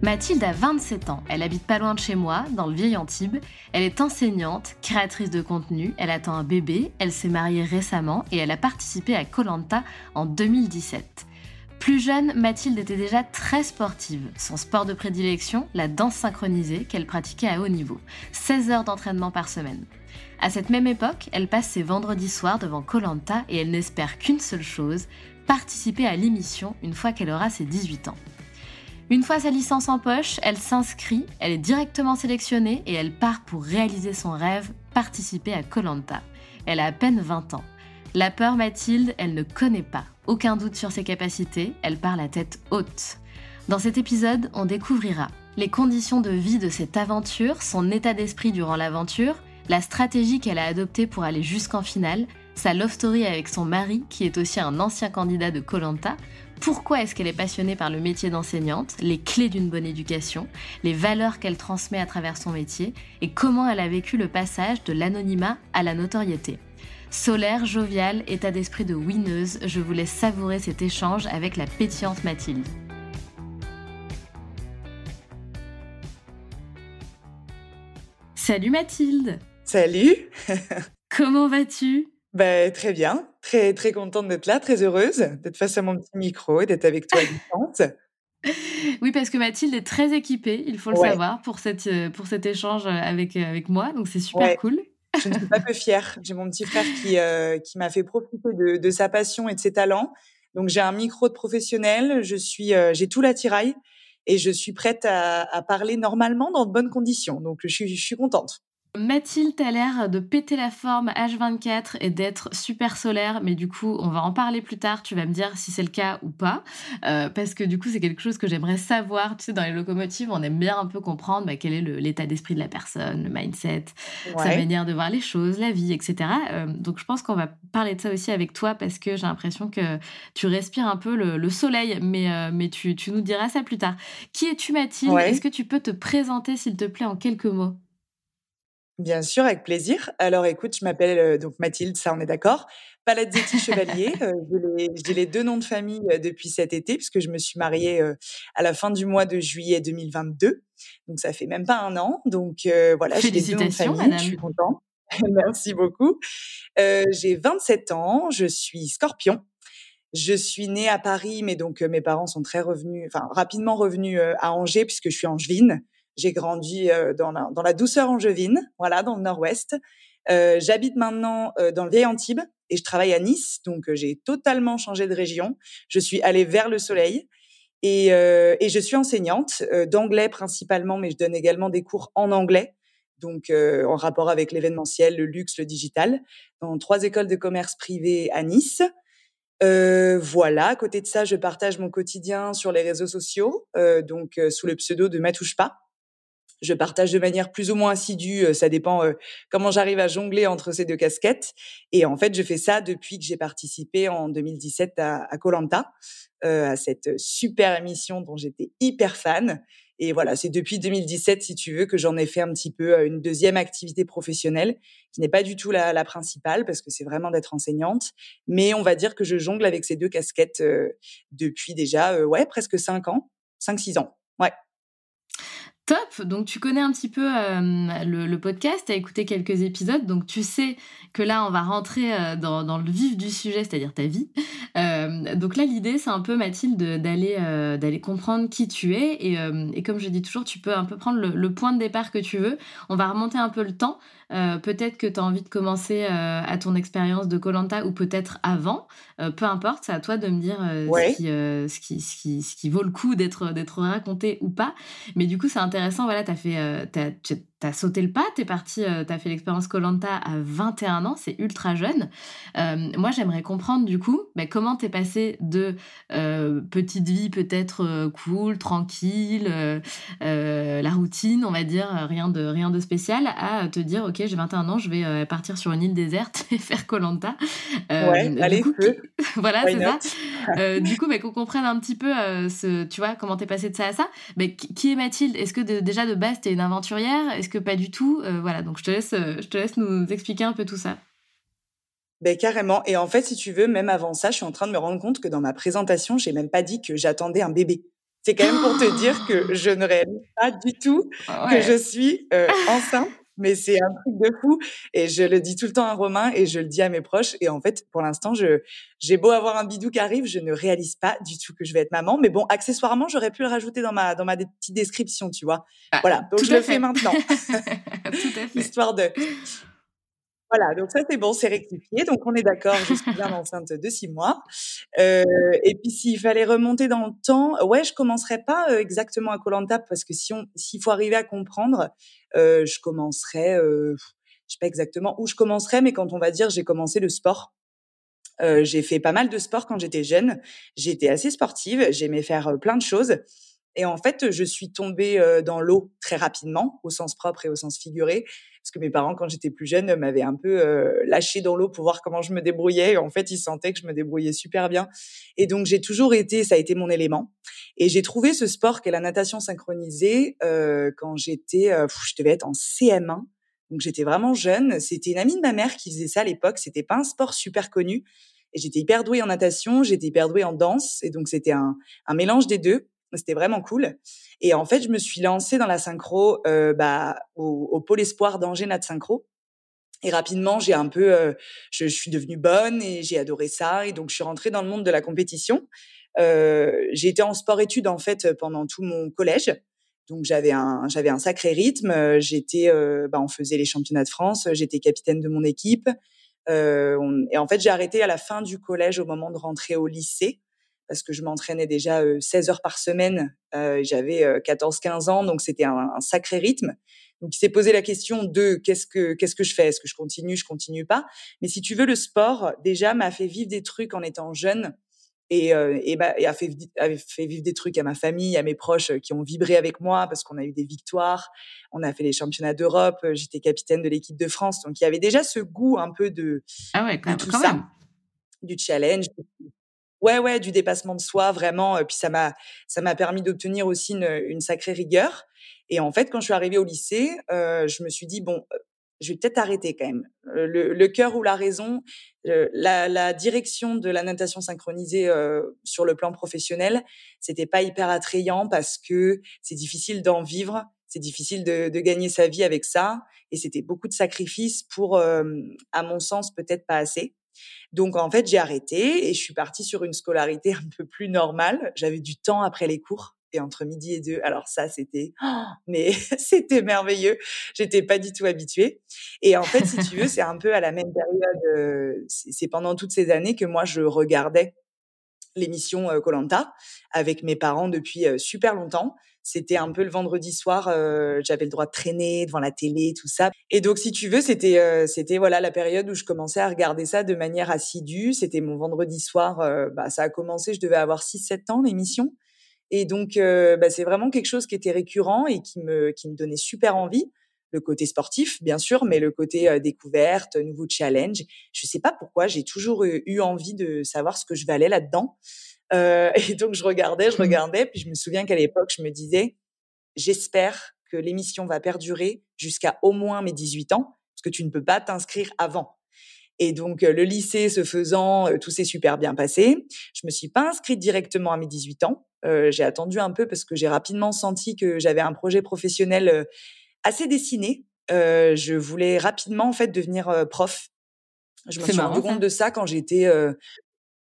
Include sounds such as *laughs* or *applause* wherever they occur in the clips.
Mathilde a 27 ans, elle habite pas loin de chez moi, dans le vieil Antibes. Elle est enseignante, créatrice de contenu, elle attend un bébé, elle s'est mariée récemment et elle a participé à Colanta en 2017. Plus jeune, Mathilde était déjà très sportive. Son sport de prédilection, la danse synchronisée qu'elle pratiquait à haut niveau. 16 heures d'entraînement par semaine. À cette même époque, elle passe ses vendredis soirs devant Colanta et elle n'espère qu'une seule chose, participer à l'émission une fois qu'elle aura ses 18 ans. Une fois sa licence en poche, elle s'inscrit, elle est directement sélectionnée et elle part pour réaliser son rêve, participer à Colanta. Elle a à peine 20 ans. La peur, Mathilde, elle ne connaît pas. Aucun doute sur ses capacités, elle part la tête haute. Dans cet épisode, on découvrira les conditions de vie de cette aventure, son état d'esprit durant l'aventure, la stratégie qu'elle a adoptée pour aller jusqu'en finale, sa love story avec son mari, qui est aussi un ancien candidat de Colanta, pourquoi est-ce qu'elle est passionnée par le métier d'enseignante, les clés d'une bonne éducation, les valeurs qu'elle transmet à travers son métier, et comment elle a vécu le passage de l'anonymat à la notoriété? Solaire, jovial, état d'esprit de winneuse, je vous laisse savourer cet échange avec la pétillante Mathilde. Salut Mathilde Salut *laughs* Comment vas-tu? Ben, Très bien, très, très contente d'être là, très heureuse d'être face à mon petit micro et d'être avec toi à distance. *laughs* Oui, parce que Mathilde est très équipée, il faut le savoir, pour, cette, pour cet échange avec, avec moi, donc c'est super cool. Je ne suis pas peu fière. J'ai mon petit frère qui, euh, qui m'a fait profiter de, de, sa passion et de ses talents. Donc j'ai un micro de professionnel, je suis, euh, j'ai tout l'attirail et je suis prête à, à, parler normalement dans de bonnes conditions. Donc je suis, je suis contente. Mathilde a l'air de péter la forme H24 et d'être super solaire, mais du coup, on va en parler plus tard. Tu vas me dire si c'est le cas ou pas, euh, parce que du coup, c'est quelque chose que j'aimerais savoir. Tu sais, dans les locomotives, on aime bien un peu comprendre bah, quel est l'état d'esprit de la personne, le mindset, sa manière de voir les choses, la vie, etc. Euh, donc, je pense qu'on va parler de ça aussi avec toi, parce que j'ai l'impression que tu respires un peu le, soleil, mais, euh, mais tu, tu, nous diras ça plus tard. Qui es-tu, Mathilde? Est-ce que tu peux te présenter, s'il te plaît, en quelques mots? Bien sûr, avec plaisir. Alors écoute, je m'appelle euh, donc Mathilde, ça on est d'accord. Palazzetti Chevalier. *laughs* euh, j'ai les, deux noms de famille euh, depuis cet été puisque je me suis mariée euh, à la fin du mois de juillet 2022. Donc ça fait même pas un an. Donc voilà, j'ai les deux noms de famille. Je suis contente. *laughs* Merci beaucoup. j'ai 27 ans. Je suis Scorpion. Je suis née à Paris, mais donc mes parents sont très revenus, enfin rapidement revenus à Angers puisque je suis angevine. J'ai grandi euh, dans la, dans la douceur angevine, voilà, dans le nord-ouest. Euh, J'habite maintenant euh, dans le vieil Antibes et je travaille à Nice, donc euh, j'ai totalement changé de région. Je suis allée vers le soleil et, euh, et je suis enseignante d'anglais principalement, mais je donne également des cours en anglais, donc en rapport avec l'événementiel, le luxe, le digital, dans trois écoles de commerce privées à Nice. Voilà, à côté de ça, je partage mon quotidien sur les réseaux sociaux, donc sous le pseudo de Matouche pas. Je partage de manière plus ou moins assidue. Euh, ça dépend euh, comment j'arrive à jongler entre ces deux casquettes. Et en fait, je fais ça depuis que j'ai participé en 2017 à Colanta, euh, à cette super émission dont j'étais hyper fan. Et voilà, c'est depuis 2017, si tu veux, que j'en ai fait un petit peu une deuxième activité professionnelle, qui n'est pas du tout la, la principale, parce que c'est vraiment d'être enseignante. Mais on va dire que je jongle avec ces deux casquettes depuis déjà, ouais, presque cinq ans, cinq, six ans. Ouais. Top, donc tu connais un petit peu euh, le, podcast, tu as écouté quelques épisodes, donc tu sais que là on va rentrer euh, dans, le vif du sujet, c'est-à-dire ta vie. Euh, donc là l'idée c'est un peu Mathilde d'aller d'aller comprendre qui tu es et, comme je dis toujours tu peux un peu prendre le, point de départ que tu veux. On va remonter un peu le temps. Peut-être que tu as envie de commencer à ton expérience de Colanta ou peut-être avant. peu importe, c'est à toi de me dire ce, qui, ce, qui, ce, qui, vaut le coup d'être raconté ou pas. Mais du coup c'est intéressant. Voilà, tu as fait, euh, t'as sauté le pas, t'es parti, euh, t'as fait l'expérience Colanta à 21 ans, c'est ultra jeune. Euh, moi, j'aimerais comprendre du coup, bah, comment t'es passé de euh, petite vie peut-être cool, tranquille, la routine, on va dire, rien de rien de spécial, à te dire, ok, j'ai 21 ans, je vais partir sur une île déserte *laughs* et faire Colanta. ouais, allez, coup, *laughs* voilà, c'est ça. *laughs* du coup, bah, qu'on comprenne un petit peu, ce, tu vois, comment t'es passé de ça à ça. Mais qui est Mathilde? Est-ce que déjà de base t'es une aventurière? Que pas du tout euh, Voilà, donc je te, laisse, euh, je te laisse nous expliquer un peu tout ça. Ben carrément. Et en fait, si tu veux, même avant ça, je suis en train de me rendre compte que dans ma présentation, j'ai même pas dit que j'attendais un bébé. C'est quand même pour te *gasps* dire que je ne réalise pas du tout que je suis euh, enceinte mais c'est un truc de fou. Et je le dis tout le temps à Romain et je le dis à mes proches. Et en fait, pour l'instant, je, j'ai beau avoir un bidou qui arrive, je ne réalise pas du tout que je vais être maman. Mais bon, accessoirement, j'aurais pu le rajouter dans ma, dans ma petite description, tu vois. Ah, voilà. Donc, je le fais maintenant. *laughs* tout à *laughs* fait. Histoire de, voilà, donc ça c'est bon, c'est rectifié. Donc on est d'accord, je suis bien enceinte de six mois. Euh, et puis s'il fallait remonter dans le temps, ouais, je commencerais pas euh, exactement à Colanta parce que si on, s'il faut arriver à comprendre, euh, je commencerais, euh, je sais pas exactement où je commencerais, mais quand on va dire j'ai commencé le sport. Euh, j'ai fait pas mal de sport quand j'étais jeune. J'étais assez sportive, j'aimais faire plein de choses. Et en fait, je suis tombée dans l'eau très rapidement, au sens propre et au sens figuré parce que mes parents, quand j'étais plus jeune, m'avaient un peu euh, lâché dans l'eau pour voir comment je me débrouillais. Et en fait, ils sentaient que je me débrouillais super bien. Et donc, j'ai toujours été, ça a été mon élément. Et j'ai trouvé ce sport qu'est la natation synchronisée quand j'étais, je devais être en CM1. Donc, j'étais vraiment jeune. C'était une amie de ma mère qui faisait ça à l'époque. C'était pas un sport super connu. Et j'étais hyper douée en natation, j'étais hyper douée en danse. Et donc, c'était un mélange des deux. C'était vraiment cool. Et en fait, je me suis lancée dans la synchro euh, bah, au, pôle espoir d'Angers Nat Synchro. Et rapidement, j'ai un peu, euh, je, suis devenue bonne et j'ai adoré ça. Et donc, je suis rentrée dans le monde de la compétition. Euh, j'ai été en sport-études en fait pendant tout mon collège. Donc j'avais un j'avais un sacré rythme. J'étais, bah, on faisait les championnats de France. J'étais capitaine de mon équipe. Et en fait, j'ai arrêté à la fin du collège au moment de rentrer au lycée parce que je m'entraînais déjà 16 heures par semaine. J'avais 14-15 ans, donc c'était un, un, sacré rythme. Donc il s'est posé la question de qu'est-ce que qu'est-ce que je fais? Est-ce que je continue? Je continue pas? Mais si tu veux, le sport déjà m'a fait vivre des trucs en étant jeune et, euh, et, bah, et a, fait, a fait vivre des trucs à ma famille, à mes proches qui ont vibré avec moi parce qu'on a eu des victoires. On a fait les championnats d'Europe. J'étais capitaine de l'équipe de France, donc il y avait déjà ce goût un peu de, ah ouais, quand, tout quand ça, même. du challenge, Ouais, ouais, du dépassement de soi, vraiment. Puis ça m'a, ça m'a permis d'obtenir aussi une, une, sacrée rigueur. Et en fait, quand je suis arrivée au lycée, euh, je me suis dit bon, je vais peut-être arrêter quand même. Le, le cœur ou la raison, la, la, direction de la natation synchronisée euh, sur le plan professionnel, c'était pas hyper attrayant parce que c'est difficile d'en vivre, c'est difficile de, de, gagner sa vie avec ça, et c'était beaucoup de sacrifices pour, euh, à mon sens, peut-être pas assez. Donc en fait, j'ai arrêté et je suis partie sur une scolarité *laughs* un peu plus normale. J'avais du temps après les cours et entre midi et deux. Alors ça, c'était, mais *laughs* c'était merveilleux. J'étais pas du tout habituée. Et en fait, si tu veux, c'est un peu à la même période. Euh, c'est pendant toutes ces années que moi je regardais l'émission Colanta avec mes parents depuis super longtemps. C'était un peu le vendredi soir, euh, j'avais le droit de traîner devant la télé, tout ça. Et donc, si tu veux, c'était euh, c'était voilà la période où je commençais à regarder ça de manière assidue. C'était mon vendredi soir. Euh, bah, ça a commencé, je devais avoir 6-7 ans l'émission. Et donc, bah, c'est vraiment quelque chose qui était récurrent et qui me, qui me donnait super envie. Le côté sportif, bien sûr, mais le côté découverte, nouveau challenge. Je sais pas pourquoi, j'ai toujours eu envie de savoir ce que je valais là-dedans. *laughs* et donc, je regardais, je mmh. regardais, puis je me souviens qu'à l'époque, je me disais, j'espère que l'émission va perdurer jusqu'à au moins mes 18 ans, parce que tu ne peux pas t'inscrire avant. Et donc, le lycée se faisant, tout s'est super bien passé. Je me suis pas inscrite directement à mes 18 ans. j'ai attendu un peu parce que j'ai rapidement senti que j'avais un projet professionnel assez dessiné. je voulais rapidement en fait devenir prof. Je me suis rendu compte de ça quand j'étais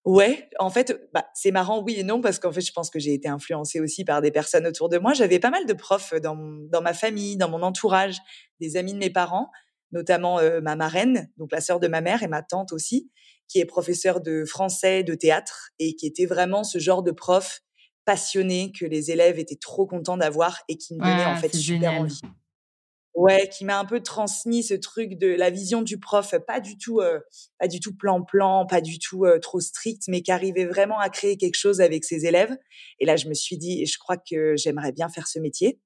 Ouais, en fait, bah, c'est marrant, oui et non, parce qu'en fait, je pense que j'ai été influencée aussi par des personnes autour de moi. J'avais pas mal de profs dans, dans ma famille, dans mon entourage, des amis de mes parents, notamment ma marraine, donc la sœur de ma mère et ma tante aussi, qui est professeure de français, de théâtre, et qui était vraiment ce genre de prof passionné que les élèves étaient trop contents d'avoir et qui me donnait en fait super envie. Ouais, qui m'a un peu transmis ce truc de la vision du prof, pas du tout, euh, pas du tout plan-plan, pas du tout euh, trop strict, mais qui arrivait vraiment à créer quelque chose avec ses élèves. Et là, je me suis dit, je crois que j'aimerais bien faire ce métier.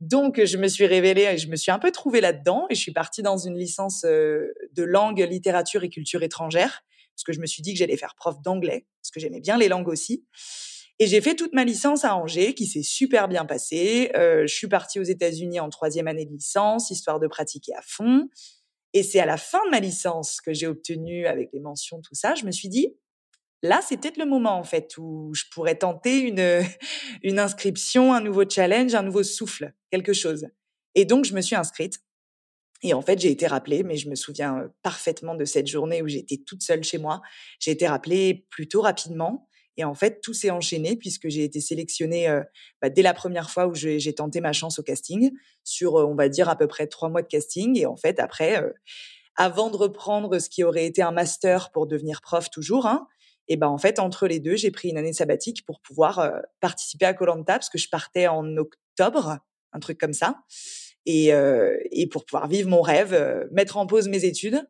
Donc, je me suis révélée et je me suis un peu trouvée là-dedans et je suis partie dans une licence euh, de langue, littérature et culture étrangère parce que je me suis dit que j'allais faire prof d'anglais parce que j'aimais bien les langues aussi. Et j'ai fait toute ma licence à Angers, qui s'est super bien passée. Euh, je suis partie aux États-Unis en troisième année de licence, histoire de pratiquer à fond. Et c'est à la fin de ma licence que j'ai obtenu, avec les mentions, tout ça, je me suis dit, là, c'est peut-être le moment, en fait, où je pourrais tenter une, *laughs* une inscription, un nouveau challenge, un nouveau souffle, quelque chose. Et donc, je me suis inscrite. Et en fait, j'ai été rappelée, mais je me souviens parfaitement de cette journée où j'étais toute seule chez moi. J'ai été rappelée plutôt rapidement. Et en fait, tout s'est enchaîné puisque j'ai été sélectionnée euh, bah, dès la première fois où j'ai tenté ma chance au casting sur, euh, on va dire, à peu près trois mois de casting. Et en fait, après, euh, avant de reprendre ce qui aurait été un master pour devenir prof toujours, hein, et ben en fait, entre les deux, j'ai pris une année sabbatique pour pouvoir participer à Colanta parce que je partais en octobre, un truc comme ça. Et, et pour pouvoir vivre mon rêve, mettre en pause mes études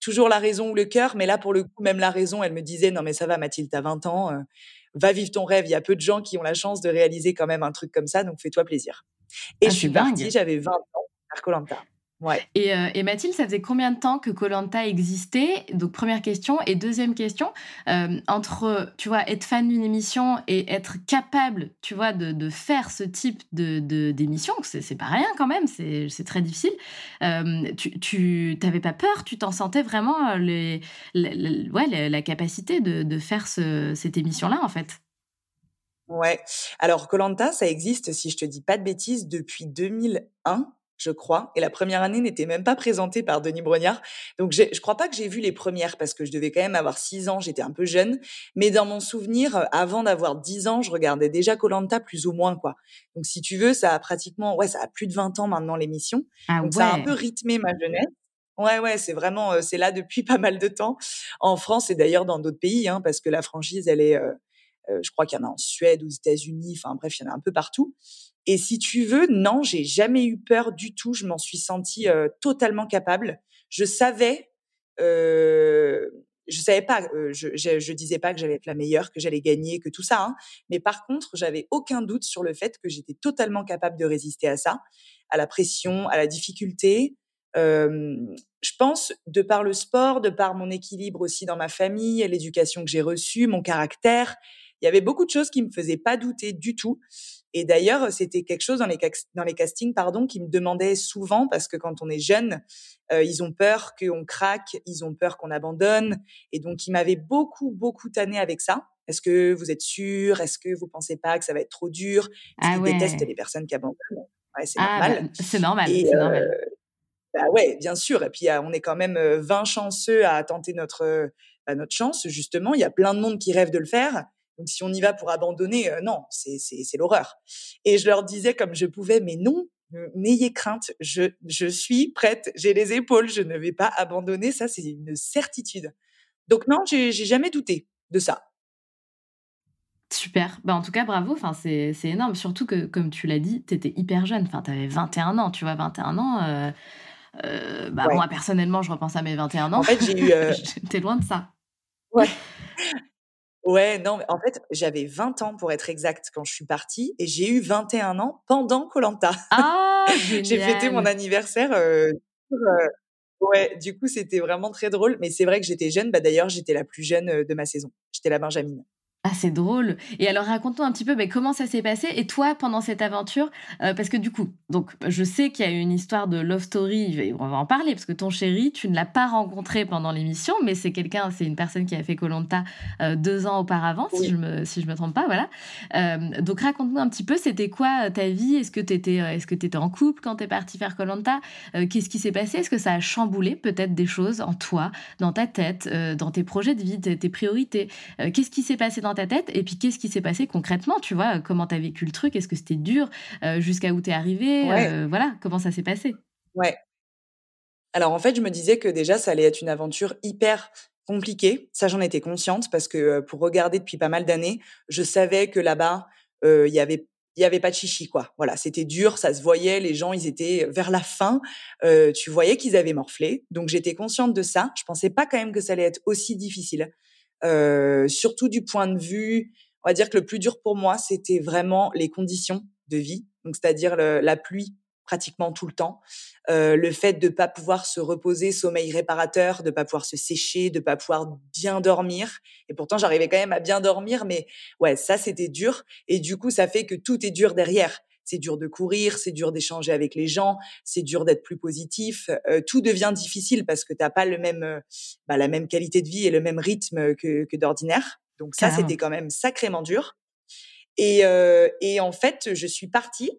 toujours la raison ou le cœur, mais là, pour le coup, même la raison, elle me disait, non, mais ça va, Mathilde, t'as 20 ans, euh, va vivre ton rêve. Il y a peu de gens qui ont la chance de réaliser quand même un truc comme ça, donc fais-toi plaisir. Et ah, je suis partie, j'avais 20 ans, à Colanta. Ouais. Euh, et, Mathilde, ça faisait combien de temps que Colanta existait? Donc première question et deuxième question, euh, entre tu vois être fan d'une émission et être capable, tu vois, de, faire ce type de d'émission, c'est pas rien quand même, c'est très difficile. Euh, tu tu t'avais pas peur, tu t'en sentais vraiment les, ouais, la, capacité de, de faire ce, cette émission là en fait? Ouais. Alors Colanta, ça existe si je te dis pas de bêtises depuis 2001 je crois. Et la première année n'était même pas présentée par Denis Brognard. Donc, je ne crois pas que j'ai vu les premières parce que je devais quand même avoir 6 ans, j'étais un peu jeune. Mais dans mon souvenir, euh, avant d'avoir 10 ans, je regardais déjà Colanta plus ou moins, quoi. Donc, si tu veux, ça a pratiquement, ouais, ça a plus de 20 ans maintenant l'émission. Ah Donc, ça a un peu rythmé ma jeunesse. Ouais, ouais, c'est vraiment, euh, c'est là depuis *laughs* pas mal de temps. En France et d'ailleurs dans d'autres pays, hein, parce que la franchise, elle est, euh, je crois qu'il y en a en Suède, aux États-Unis, enfin bref, il y en a un peu partout. Et si tu veux, non, j'ai jamais eu peur du tout. Je m'en suis sentie euh, totalement capable. Je savais, euh, je savais pas, euh, je, je, disais pas que j'allais être la meilleure, que j'allais gagner, que tout ça. Hein. Mais par contre, j'avais aucun doute sur le fait que j'étais totalement capable de résister à ça, à la pression, à la difficulté. je pense, de par le sport, de par mon équilibre aussi dans ma famille, l'éducation que j'ai reçue, mon caractère, il y avait beaucoup de choses qui me faisaient pas douter du tout. Et d'ailleurs, c'était quelque chose dans les, dans les castings, pardon, qui me demandaient souvent, parce que quand on est jeune, euh, ils ont peur qu'on craque, ils ont peur qu'on abandonne. Et donc, ils m'avaient beaucoup, beaucoup tanné avec ça. Est-ce que vous êtes sûr? Est-ce que vous pensez pas que ça va être trop dur? Ah détestent les personnes qui abandonnent. Ouais, c'est ah, normal. Bah, c'est normal, c'est normal. Euh, bah ouais, bien sûr. Et puis, on est quand même 20 chanceux à tenter notre, bah, notre chance, justement. Il y a plein de monde qui rêve de le faire. Donc si on y va pour abandonner, euh, non, c'est l'horreur. Et je leur disais comme je pouvais, mais non, n'ayez crainte, je, je suis prête, j'ai les épaules, je ne vais pas abandonner, ça c'est une certitude. Donc non, j'ai jamais douté de ça. Super. Bah, en tout cas, bravo. Enfin, c'est énorme. Surtout que, comme tu l'as dit, tu étais hyper jeune. Enfin, tu avais 21 ans. Tu vois, 21 ans. Euh, euh, bah, Moi, personnellement, je repense à mes 21 ans. En fait, j'ai eu. *laughs* T'es loin de ça. Ouais. *laughs* Ouais, non, mais en fait, j'avais 20 ans pour être exact quand je suis partie et j'ai eu 21 ans pendant Colanta. Ah, *laughs* j'ai fêté mon anniversaire, sur, heu ouais, du coup, c'était vraiment très drôle, mais c'est vrai que j'étais jeune. Bah, d'ailleurs, j'étais la plus jeune, heu, de ma saison. J'étais la benjamine. Ah, c'est drôle et alors raconte-nous un petit peu, beh, comment ça s'est passé et toi pendant cette aventure, heu, parce que du coup, donc je sais qu'il y a eu une histoire de love story on va en parler parce que ton chéri, tu ne l'as pas rencontré pendant l'émission, mais c'est quelqu'un c'est une personne qui a fait koh Lanta, heu, 2 ans auparavant si je me si je me trompe pas, voilà. Hem, donc raconte-nous un petit peu, c'était quoi, ta vie? Est-ce que tu étais, est-ce que étais en couple quand tu es partie faire koh Lanta? Heu, qu'est-ce qui s'est passé? Est-ce que ça a chamboulé peut-être des choses en toi, dans ta tête, dans tes projets de vie, tes tes priorités? Qu'est-ce qui s'est passé dans ta tête et puis qu'est-ce qui s'est passé concrètement, tu vois? Comment tu as vécu le truc? Est-ce que c'était dur? Heu, jusqu'à où tu es arrivée? Ouais. Heu, voilà, comment ça s'est passé? Ouais. Alors en fait, je me disais que déjà ça allait être une aventure hyper compliquée. Ça, j'en étais consciente parce que, heu, pour regarder depuis pas mal d'années, je savais que là-bas, il y avait il y avait pas de chichi, quoi. Voilà, c'était dur, ça se voyait, les gens, ils étaient vers la fin, tu voyais qu'ils avaient morflé. Donc j'étais consciente de ça. Je pensais pas quand même que ça allait être aussi difficile. Heu, surtout du point de vue on va dire que le plus dur pour moi, c'était vraiment les conditions de vie, donc c'est-à-dire la pluie pratiquement tout le temps, heu, le fait de pas pouvoir se reposer, sommeil réparateur, de pas pouvoir se sécher, de pas pouvoir bien dormir. Et pourtant j'arrivais quand même à bien dormir mais ouais, ça c'était dur. Et du coup, ça fait que tout est dur derrière. C'est dur de courir, c'est dur d'échanger avec les gens, c'est dur d'être plus positif, heu, tout devient difficile parce que tu as pas le même, heu, bah, la même qualité de vie et le même rythme que que d'ordinaire. Donc ça, c'était quand même sacrément dur et heu et en fait, je suis partie.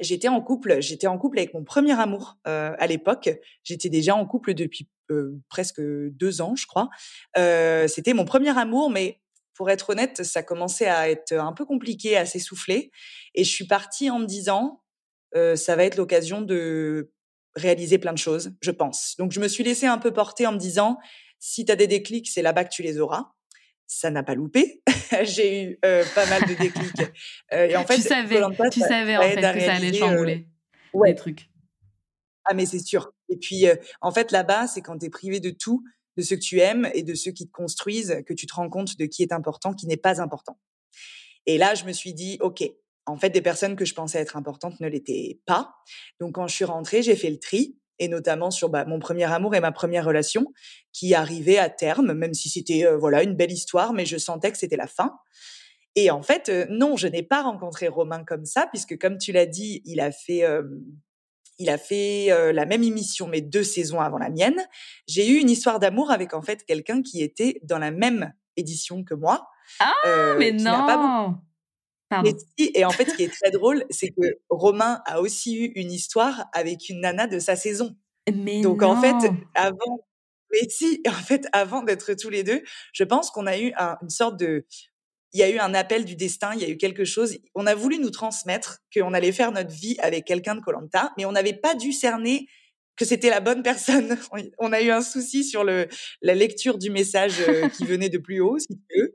J'étais en couple j'étais en couple avec mon premier amour, heu, à l'époque. J'étais déjà en couple depuis, heu, presque 2 ans, je crois. Heu, c'était mon premier amour, mais pour être honnête, ça commençait à être un peu compliqué, à s'essouffler et je suis partie en me disant: «Heu, ça va être l'occasion de réaliser plein de choses, je pense». Donc je me suis laissée un peu porter en me disant: «Si tu as des déclics, c'est là-bas que tu les auras». Ça n'a pas loupé. *laughs* J'ai eu, heu, pas mal de déclics, heu *laughs* et en Tu fait, koh savais, tu savais en fait que ça allait réaliser, chambouler des ouais. trucs. Ah mais c'est sûr et puis, en fait, là-bas, c'est quand tu es privé de tout, de ceux que tu aimes et de ceux qui te construisent, que tu te rends compte de qui est important, qui n'est pas important et là, je me suis dit: «OK, en fait, des personnes que je pensais être importantes ne l'étaient pas». Donc quand je suis rentrée, j'ai fait le tri et notamment sur, bah, mon premier amour et ma première relation qui arrivait à terme, même si c'était, heu, voilà, une belle histoire, mais je sentais que c'était la fin et en fait, heu, non, je n'ai pas rencontré Romain comme ça puisque comme tu l'as dit, il a fait, hem, il a fait, heu, la même émission mais 2 saisons avant la mienne. J'ai eu une histoire d'amour avec, en fait, quelqu'un qui était dans la même édition que moi, Ah! heu, Mais pas non! Pardon. si et en fait, ce qui est très drôle, c'est que *laughs* Romain a aussi eu une histoire avec une nana de sa saison. Mais Donc en fait, avant mais si, en fait, avant d'être tous les 2, je pense qu'on a eu un une sorte de il y a eu un appel du destin, il y a eu quelque chose. On a voulu nous transmettre qu'on allait faire notre vie avec quelqu'un de koh Lanta, mais on n'avait pas dû cerner que c'était la bonne personne. *laughs* On a eu un souci sur le la lecture du message, heu, qui *laughs* venait de plus haut, si tu veux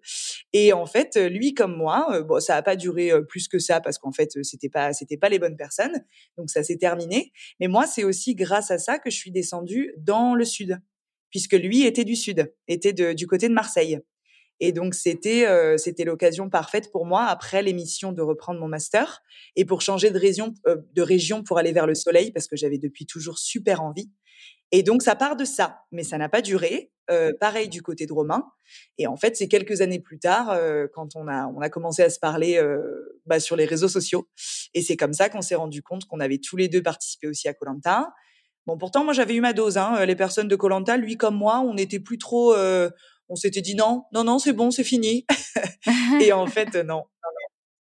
et en fait, heu, lui comme moi, bon, ça a pas duré, plus que ça parce qu'en fait, c'était pas c'était pas les bonnes personnes, donc ça s'est terminé. Mais moi, c'est aussi grâce à ça que je suis descendue dans le sud, puisque lui était du sud, était de du côté de Marseille et donc c'était, heu, c'était l'occasion parfaite pour moi, après l'émission, de reprendre mon master et pour changer de région heu, de région pour aller vers le soleil parce que j'avais depuis toujours super envie et donc ça part de ça, mais ça n'a pas duré. Heu, pareil du côté de Romain et en fait, c'est quelques années plus tard, heu, quand on a on a commencé à se parler, heu, bah, sur les réseaux sociaux et c'est comme ça qu'on s'est rendus compte qu'on avait tous les 2 participé aussi à koh Lanta. Bon, pourtant, moi, j'avais eu ma dose, hein, heu, les personnes de koh Lanta, lui comme moi, on n'était plus trop, on s'était dit: «Non, non, non, c'est bon, c'est fini» *laughs* et en fait, heu, non,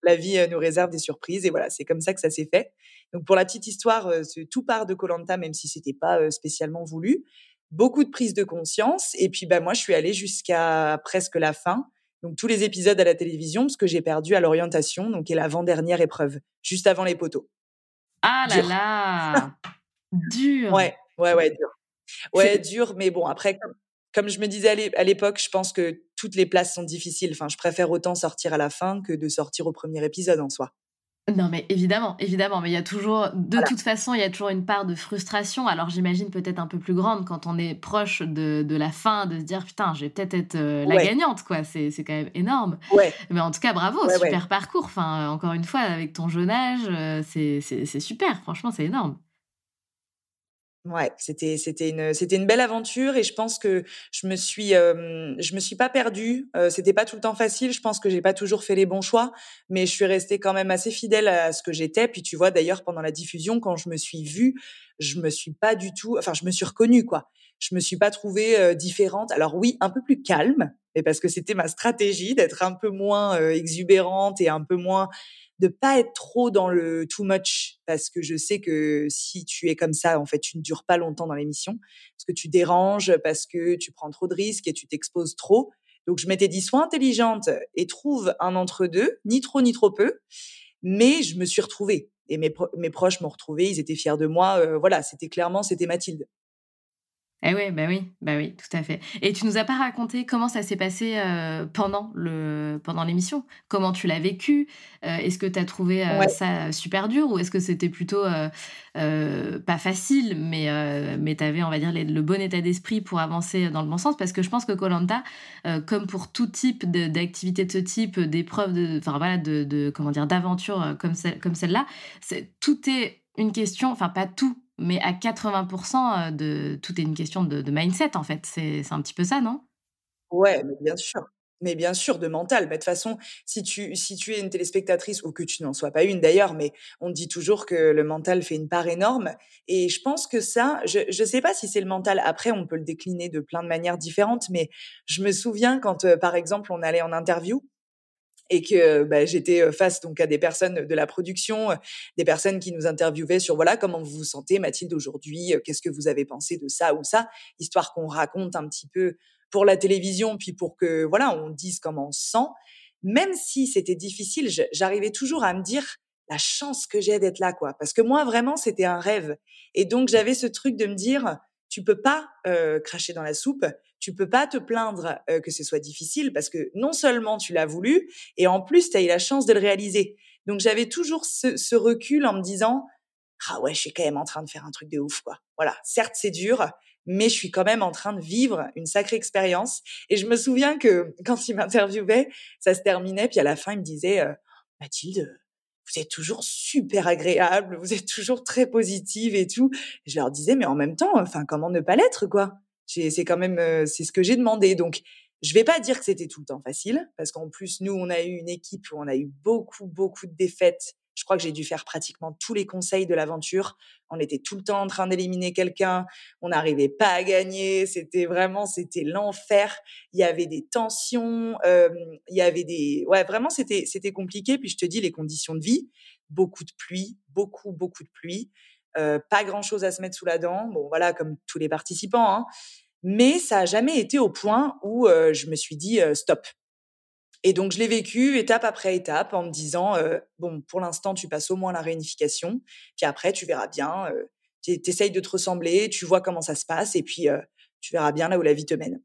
la vie, heu, nous réserve des surprises et voilà, c'est comme ça que ça s'est fait. Donc pour la petite histoire, ce tout part de koh Lanta, même si c'était pas, spécialement voulu. Beaucoup de prise de conscience et puis, bah, moi, je suis allée jusqu'à presque la fin, donc tous les épisodes à la télévision parce que j'ai perdu à l'orientation, donc qui est l'avant-dernière épreuve, juste avant les poteaux. Ah là Dur. là! *laughs* Dur! Ouais, ouais, ouais, dur. Ouais, dur, mais bon, après, comme comme je me disais à l'é à l'époque, je pense que toutes les places sont difficiles. Enfin, je préfère autant sortir à la fin que de sortir au premier épisode, en soi. Non, mais évidemment, évidemment, mais il y a toujours, de toute façon, il y a toujours une part de frustration. Alors j'imagine peut-être un peu plus grande quand on est proche de, de la fin, de se dire putain, je vais peut-être être, euh, la gagnante, quoi. C'est, c'est quand même énorme. Ouais. Mais en tout cas, bravo, super parcours. Enfin, encore une fois, avec ton jeune âge, euh, c'est super. Franchement, c'est énorme. Ouais, c'était c'était une c'était une belle aventure et je pense que je me suis euh, je me suis pas perdue. Euh, c'était pas tout le temps facile. Je pense que j'ai pas toujours fait les bons choix, mais je suis restée quand même assez fidèle à ce que j'étais. Puis tu vois d'ailleurs pendant la diffusion, quand je me suis vue, je me suis pas du tout. Enfin, je me suis reconnue quoi. Je me suis pas trouvée euh, différente. Alors oui, un peu plus calme, mais parce que c'était ma stratégie d'être un peu moins exubérante et un peu moins de pas être trop dans le too much parce que je sais que si tu es comme ça, en fait, tu ne dures pas longtemps dans l'émission parce que tu déranges, parce que tu prends trop de risques et tu t'exposes trop. Donc je m'étais dit sois intelligente et trouve un entre deux, ni trop ni trop peu. Mais je me suis retrouvée et mes, proches m'ont retrouvée, ils étaient fiers de moi. Euh, voilà, c'était clairement c'était Mathilde. Eh oui, bah oui, bah oui, tout à fait. Et tu nous as pas raconté comment ça s'est passé euh, pendant le pendant l'émission? Comment tu l'as vécu? Euh, Est-ce que tu as trouvé euh, ça super dur ou est-ce que c'était plutôt pas facile, mais mais tu avais, on va dire, le bon état d'esprit pour avancer dans le bon sens? Parce que je pense que Colanta, comme pour tout type d'activité de, ce type, d'épreuves, de, enfin voilà, de, de comment dire, d'aventure comme celle comme celle-là, tout est une question, enfin pas tout mais à 80%, de tout est une question de, mindset, en fait. C'est un petit peu ça, non? Ouais, mais bien sûr. Mais bien sûr, de mental. Mais de toute façon, si tu, si tu es une téléspectatrice, ou que tu n'en sois pas une d'ailleurs, mais on dit toujours que le mental fait une part énorme. Et je pense que ça, je ne sais pas si c'est le mental. Après, on peut le décliner de plein de manières différentes. Mais je me souviens quand, par exemple, on allait en interview, et que bah, j'étais face donc à des personnes de la production, des personnes qui nous interviewaient sur voilà comment vous vous sentez Mathilde aujourd'hui, qu'est-ce que vous avez pensé de ça ou ça, histoire qu'on raconte un petit peu pour la télévision puis pour que voilà on dise comment on se sent. Même si c'était difficile, j'arrivais toujours à me dire la chance que j'ai d'être là quoi, parce que moi vraiment c'était un rêve et donc j'avais ce truc de me dire tu peux pas euh, cracher dans la soupe, tu peux pas te plaindre euh, que ce soit difficile parce que non seulement tu l'as voulu et en plus tu as eu la chance de le réaliser. Donc j'avais toujours ce, recul en me disant ah ouais, je suis quand même en train de faire un truc de ouf quoi. Voilà, certes c'est dur, mais je suis quand même en train de vivre une sacrée expérience. Et je me souviens que quand il m'interviewait, ça se terminait puis à la fin il me disait euh, Mathilde, vous êtes toujours super agréable, vous êtes toujours très positive et tout. je leur disais, mais en même temps, enfin, comment ne pas l'être, quoi? C'est quand même, c'est ce que j'ai demandé. Donc, je vais pas dire que c'était tout le temps facile, parce qu'en plus, nous, on a eu une équipe où on a eu beaucoup, beaucoup de défaites je crois que j'ai dû faire pratiquement tous les conseils de l'aventure. On était tout le temps en train d'éliminer quelqu'un. On n'arrivait pas à gagner. C'était vraiment, c'était l'enfer. Il y avait des tensions. Euh, il y avait des, ouais, vraiment, c'était, c'était compliqué. Puis je te dis, les conditions de vie, beaucoup de pluie, beaucoup, beaucoup de pluie. Euh, pas grand chose à se mettre sous la dent. Bon, voilà, comme tous les participants. Hein. Mais ça a jamais été au point où euh, je me suis dit stop. Et donc, je l'ai vécu étape après étape en me disant, euh, bon, pour l'instant, tu passes au moins la réunification, puis après, tu verras bien, euh, tu essayes de te ressembler, tu vois comment ça se passe, et puis euh, tu verras bien là où la vie te mène.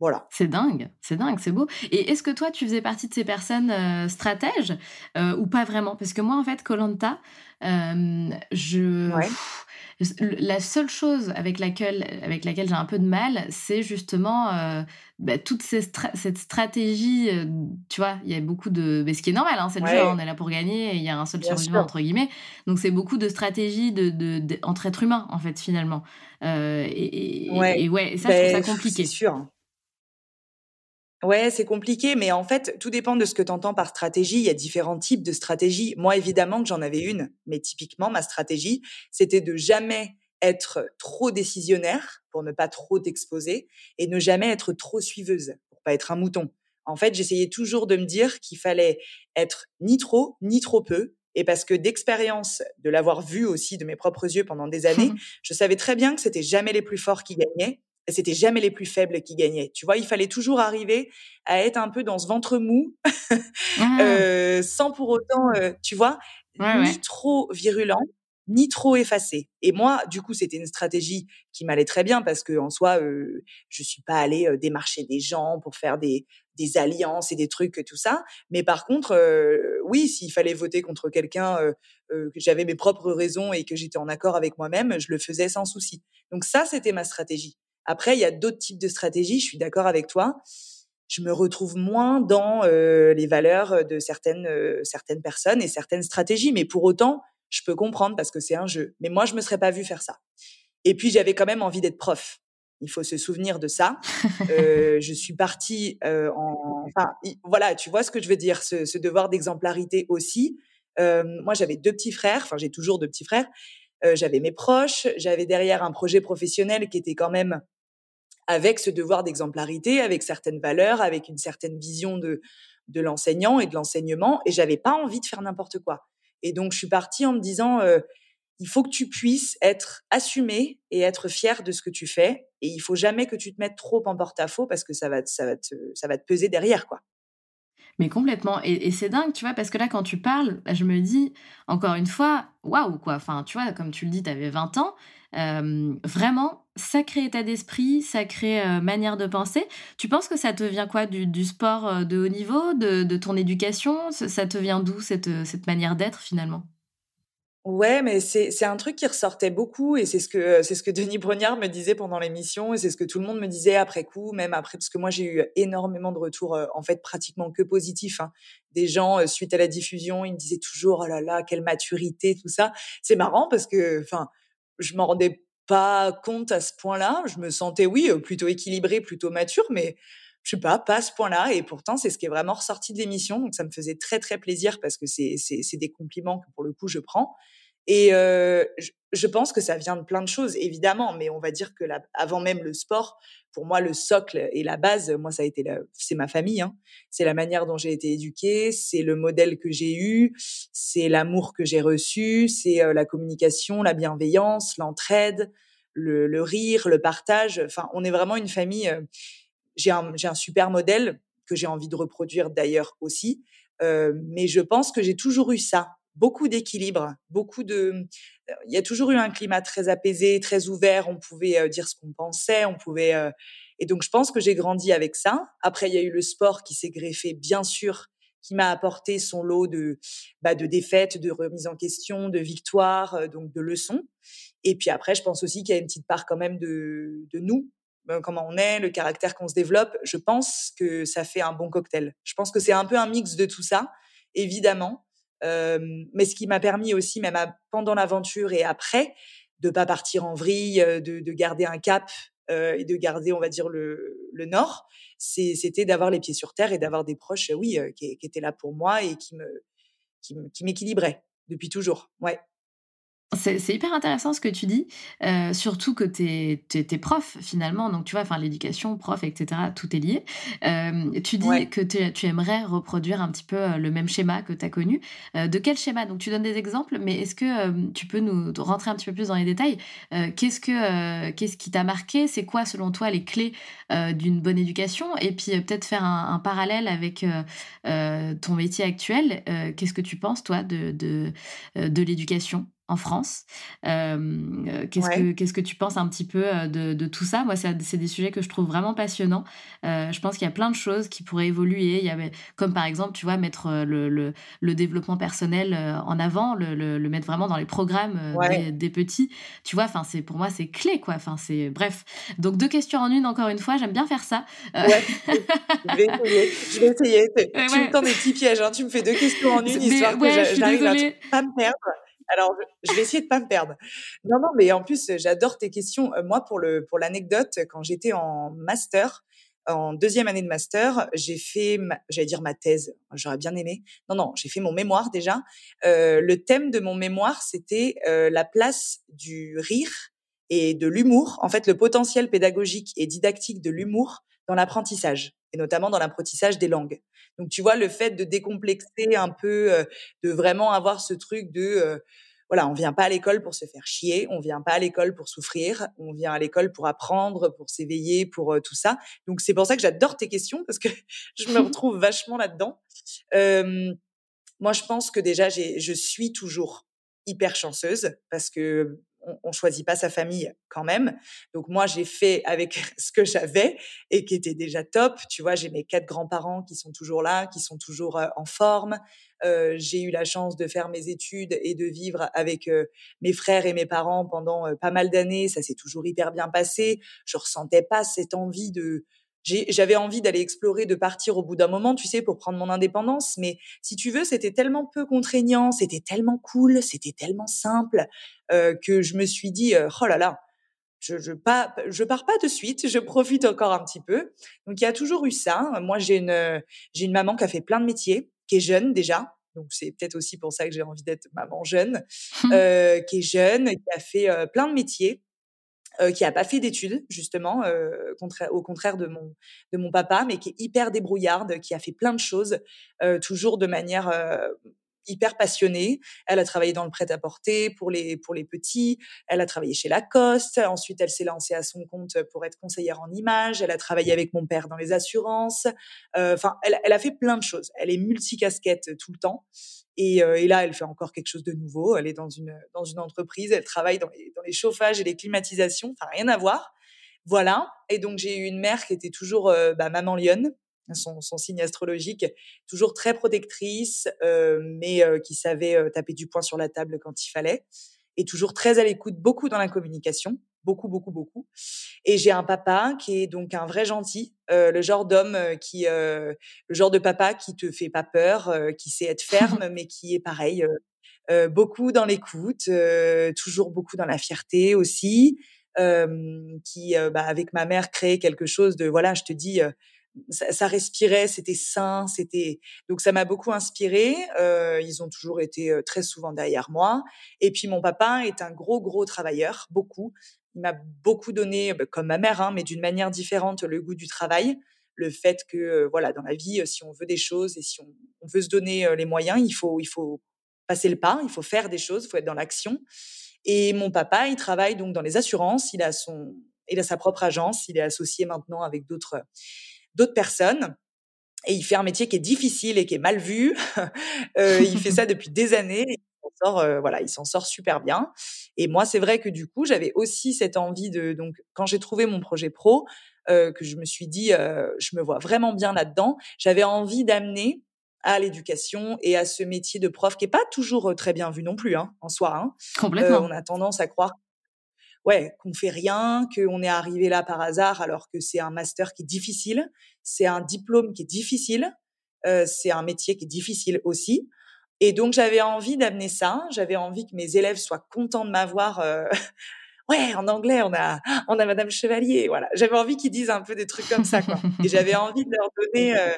Voilà. C'est dingue, c'est dingue, c'est beau. Et est-ce que toi, tu faisais partie de ces personnes stratèges ou pas vraiment? Parce que moi, en fait, Colanta, je la seule chose avec laquelle, avec laquelle j'ai un peu de mal, c'est justement euh, bah, toute cette stratégie. Euh, tu vois, il y a beaucoup de. Mais ce qui est normal, hein, c'est le jeu, hein, on est là pour gagner et il y a un seul survivant, entre guillemets. Donc c'est beaucoup de stratégie de, de, entre êtres humains, en fait, finalement. Euh, et, ouais. ça, je trouve ça ben, compliqué. C'est sûr. Ouais, c'est compliqué, mais en fait, tout dépend de ce que tu entends par stratégie. Il y a différents types de stratégies. Moi, évidemment que j'en avais une, mais typiquement, ma stratégie, c'était de jamais être trop décisionnaire pour ne pas trop t'exposer et ne jamais être trop suiveuse pour pas être un mouton. En fait, j'essayais toujours de me dire qu'il fallait être ni trop, ni trop peu. Et parce que d'expérience, de l'avoir vu aussi de mes propres yeux pendant des années, *laughs* je savais très bien que c'était jamais les plus forts qui gagnaient c'était jamais les plus faibles qui gagnaient. Tu vois, il fallait toujours arriver à être un peu dans ce ventre mou, *laughs* ah. euh, sans pour autant, euh, tu vois, ni trop virulent, ni trop effacé. Et moi, du coup, c'était une stratégie qui m'allait très bien parce que en soi, euh, je suis pas allée euh, démarcher des gens pour faire des, des alliances et des trucs tout ça. Mais par contre, euh, oui, s'il fallait voter contre quelqu'un, euh, euh, que j'avais mes propres raisons et que j'étais en accord avec moi-même, je le faisais sans souci. Donc ça, c'était ma stratégie. Après, il y a d'autres types de stratégies. Je suis d'accord avec toi. Je me retrouve moins dans les valeurs de certaines certaines personnes et certaines stratégies, mais pour autant, je peux comprendre parce que c'est un jeu. Mais moi, je me serais pas vue faire ça. Et puis, j'avais quand même envie d'être prof. Il faut se souvenir de ça. *laughs* euh, je suis partie euh, en. Enfin, voilà, tu vois ce que je veux dire, ce, ce devoir d'exemplarité aussi. Euh, moi, j'avais deux petits frères. Enfin, j'ai toujours deux petits frères. Euh, j'avais mes proches. J'avais derrière un projet professionnel qui était quand même avec ce devoir d'exemplarité, avec certaines valeurs, avec une certaine vision de de l'enseignant et de l'enseignement. Et j'avais pas envie de faire n'importe quoi. Et donc, je suis partie en me disant, euh, il faut que tu puisses être assumé et être fier de ce que tu fais. Et il faut jamais que tu te mettes trop en porte-à-faux parce que ça va, ça va te, ça va te peser derrière, quoi. Mais complètement. Et, c'est dingue, tu vois, parce que là, quand tu parles, je me dis, encore une fois, waouh, quoi. Enfin, tu vois, comme tu le dis, tu avais 20 ans. Euh, vraiment, sacré état d'esprit, sacrée euh, manière de penser. Tu penses que ça te vient quoi du, sport euh, de haut niveau, de, ton éducation? Ça, te vient d'où cette, cette manière d'être finalement? Ouais, mais c'est un truc qui ressortait beaucoup et c'est ce que c'est ce que Denis Brognard me disait pendant l'émission et c'est ce que tout le monde me disait après coup, même après parce que moi j'ai eu énormément de retours euh, en fait pratiquement que positifs. Hein. Des gens euh, suite à la diffusion, ils me disaient toujours oh là là quelle maturité tout ça. C'est marrant parce que enfin je m'en rendais pas compte à ce point-là. Je me sentais oui euh, plutôt équilibrée, plutôt mature, mais je sais pas, pas à ce point-là. Et pourtant, c'est ce qui est vraiment ressorti de l'émission. Donc, ça me faisait très, très plaisir parce que c'est des compliments que pour le coup, je prends. Et euh, je, je, pense que ça vient de plein de choses, évidemment. Mais on va dire que la, avant même le sport, pour moi, le socle et la base, moi, ça a été, c'est ma famille. Hein. C'est la manière dont j'ai été éduquée, c'est le modèle que j'ai eu, c'est l'amour que j'ai reçu, c'est euh, la communication, la bienveillance, l'entraide, le, le, rire, le partage. Enfin, on est vraiment une famille. Euh, j'ai un, un super modèle que j'ai envie de reproduire d'ailleurs aussi. Euh, mais je pense que j'ai toujours eu ça, beaucoup d'équilibre, beaucoup de. Il y a toujours eu un climat très apaisé, très ouvert. On pouvait euh, dire ce qu'on pensait, on pouvait. Euh... Et donc je pense que j'ai grandi avec ça. Après, il y a eu le sport qui s'est greffé, bien sûr, qui m'a apporté son lot de bah, de défaites, de remises en question, de victoires, euh, donc de leçons. Et puis après, je pense aussi qu'il y a une petite part quand même de, de nous, comment on est, le caractère qu'on se développe, je pense que ça fait un bon cocktail. Je pense que c'est un peu un mix de tout ça, évidemment. Mais ce qui m'a permis aussi, même pendant l'aventure et après, de pas partir en vrille, de, de garder un cap et de garder, on va dire, le, nord, c'était d'avoir les pieds sur terre et d'avoir des proches, oui, qui, qui, étaient là pour moi et qui me qui m'équilibraient depuis toujours. Ouais. C'est hyper intéressant ce que tu dis, euh, surtout que tu es, es, prof finalement, donc tu vois, enfin l'éducation, prof, etc., tout est lié. Euh, tu dis ouais. que tu aimerais reproduire un petit peu euh, le même schéma que tu as connu. Euh, de quel schéma? Donc tu donnes des exemples, mais est-ce que tu peux nous rentrer un petit peu plus dans les détails? Qu'est-ce que qu'est-ce qui t'a marqué? C'est quoi selon toi les clés d'une bonne éducation? Et puis peut-être faire un, un, parallèle avec ton métier actuel. Qu'est-ce que tu penses toi de, de, de l'éducation? En France. Euh, qu'est-ce, ouais. que, qu'est-ce que tu penses un petit peu de, de tout ça? Moi, c'est, c'est, des sujets que je trouve vraiment passionnants. Euh, je pense qu'il y a plein de choses qui pourraient évoluer. Il y avait, comme par exemple, tu vois, mettre le, le, le développement personnel en avant, le, mettre vraiment dans les programmes ouais. des, des, petits. Tu vois, enfin, c'est, pour moi, c'est clé, quoi. Enfin, c'est, bref. Donc, deux questions en une, encore une fois. J'aime bien faire ça. Euh... Ouais, je vais essayer. Je vais essayer. *laughs* tu me tends des petits pièges. Hein. Tu me fais deux questions en *laughs* une, histoire que j'arrive à pas me perdre. Alors, je vais essayer de pas me perdre. Non, non, mais en plus, j'adore tes questions. Moi, pour le pour l'anecdote, quand j'étais en master, en deuxième année de master, j'ai fait, j'allais dire ma thèse. J'aurais bien aimé. Non, non, j'ai fait mon mémoire déjà. Euh, le thème de mon mémoire, c'était euh, la place du rire et de l'humour. En fait, le potentiel pédagogique et didactique de l'humour dans l'apprentissage et notamment dans l'apprentissage des langues. Donc tu vois le fait de décomplexer un peu, euh, de vraiment avoir ce truc de euh, voilà, on vient pas à l'école pour se faire chier, on vient pas à l'école pour souffrir, on vient à l'école pour apprendre, pour s'éveiller, pour euh, tout ça. Donc c'est pour ça que j'adore tes questions parce que *laughs* je me *laughs* retrouve vachement là-dedans. Euh, moi, je pense que déjà, je suis toujours hyper chanceuse parce que on, choisit pas sa famille quand même. Donc moi, j'ai fait avec *laughs* ce que j'avais et qui était déjà top. Tu vois, j'ai mes quatre grands-parents qui sont toujours là, qui sont toujours en forme. Euh, j'ai eu la chance de faire mes études et de vivre avec mes frères et mes parents pendant pas mal d'années. Ça s'est toujours hyper bien passé. Je ressentais pas cette envie de j'avais envie d'aller explorer, de partir au bout d'un moment, tu sais, pour prendre mon indépendance. Mais si tu veux, c'était tellement peu contraignant, c'était tellement cool, c'était tellement simple euh, que je me suis dit, euh, oh là là, je, je, pas, je pars pas de suite, je profite encore un petit peu. Donc il y a toujours eu ça. Moi, j'ai une, j'ai une maman qui a fait plein de métiers, qui est jeune déjà. Donc c'est peut-être aussi pour ça que j'ai envie d'être maman jeune, *laughs* euh, qui est jeune, qui a fait euh, plein de métiers euh, qui a pas fait d'études justement, euh, au contraire de mon de mon papa, mais qui est hyper débrouillarde, qui a fait plein de choses, euh, toujours de manière euh, hyper passionnée. Elle a travaillé dans le prêt-à-porter pour les pour les petits. Elle a travaillé chez Lacoste. Ensuite, elle s'est lancée à son compte pour être conseillère en images. Elle a travaillé avec mon père dans les assurances. Euh, enfin, elle, a fait plein de choses. Elle est multicasquette tout le temps. Et, euh, et, là, elle fait encore quelque chose de nouveau. Elle est dans une, dans une entreprise, elle travaille dans les, dans les chauffages et les climatisations, enfin rien à voir. Voilà. Et donc, j'ai eu une mère qui était toujours euh, bah, maman lionne, son, son, signe astrologique, toujours très protectrice, euh, mais euh, qui savait euh, taper du poing sur la table quand il fallait, et toujours très à l'écoute, beaucoup dans la communication beaucoup, beaucoup, beaucoup. Et j'ai un papa qui est donc un vrai gentil, le genre d'homme qui, le genre de papa qui te fait pas peur, qui sait être *laughs* ferme, mais qui est pareil, beaucoup dans l'écoute, toujours beaucoup dans la fierté aussi, qui, bah, avec ma mère, crée quelque chose de, voilà, je te dis. Ça, respirait, c'était sain, c'était donc ça m'a beaucoup inspiré. Euh, ils ont toujours été très souvent derrière moi. Et puis mon papa est un gros gros travailleur, beaucoup il m'a beaucoup donné, bah, comme ma mère, hein, mais d'une manière différente, le goût du travail. Le fait que, euh, voilà, dans la vie, euh, si on veut des choses et si on, on veut se donner euh, les moyens, il faut, il faut passer le pas, il faut faire des choses, il faut être dans l'action. Et mon papa, il travaille donc dans les assurances. Il a son, il a sa propre agence. Il est associé maintenant avec d'autres, d'autres personnes. Et il fait un métier qui est difficile et qui est mal vu. *laughs* euh, il fait ça *laughs* depuis des années sort, euh, voilà, il s'en sort super bien. Et moi, c'est vrai que du coup, j'avais aussi cette envie de, donc, quand j'ai trouvé mon projet pro, euh, que je me suis dit, je me vois vraiment bien là-dedans, j'avais envie d'amener à l'éducation et à ce métier de prof qui est pas toujours très bien vu non plus, hein, en soi. Hein. Complètement. on a tendance à croire ouais, qu'on fait rien, qu'on est arrivé là par hasard, alors que c'est un master qui est difficile, c'est un diplôme qui est difficile, euh, c'est un métier qui est difficile aussi. Et donc j'avais envie d'amener ça. J'avais envie que mes élèves soient contents de m'avoir. Euh... *laughs* ouais, en anglais, on a, *gasps* on a Madame Chevalier. Voilà, j'avais envie qu'ils disent un peu des trucs comme ça, quoi. Et j'avais envie de leur donner, euh,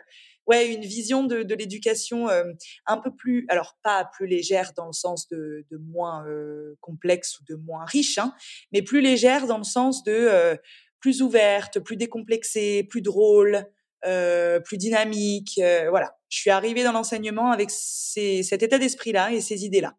ouais, une vision de, de l'éducation euh, un peu plus, alors pas plus légère dans le sens de, de moins euh, complexe ou de moins riche, hein, mais plus légère dans le sens de euh, plus ouverte, plus décomplexée, plus drôle, euh, plus dynamique. Euh, voilà, je suis arrivée dans l'enseignement avec ces, cet état d'esprit-là et ces idées-là.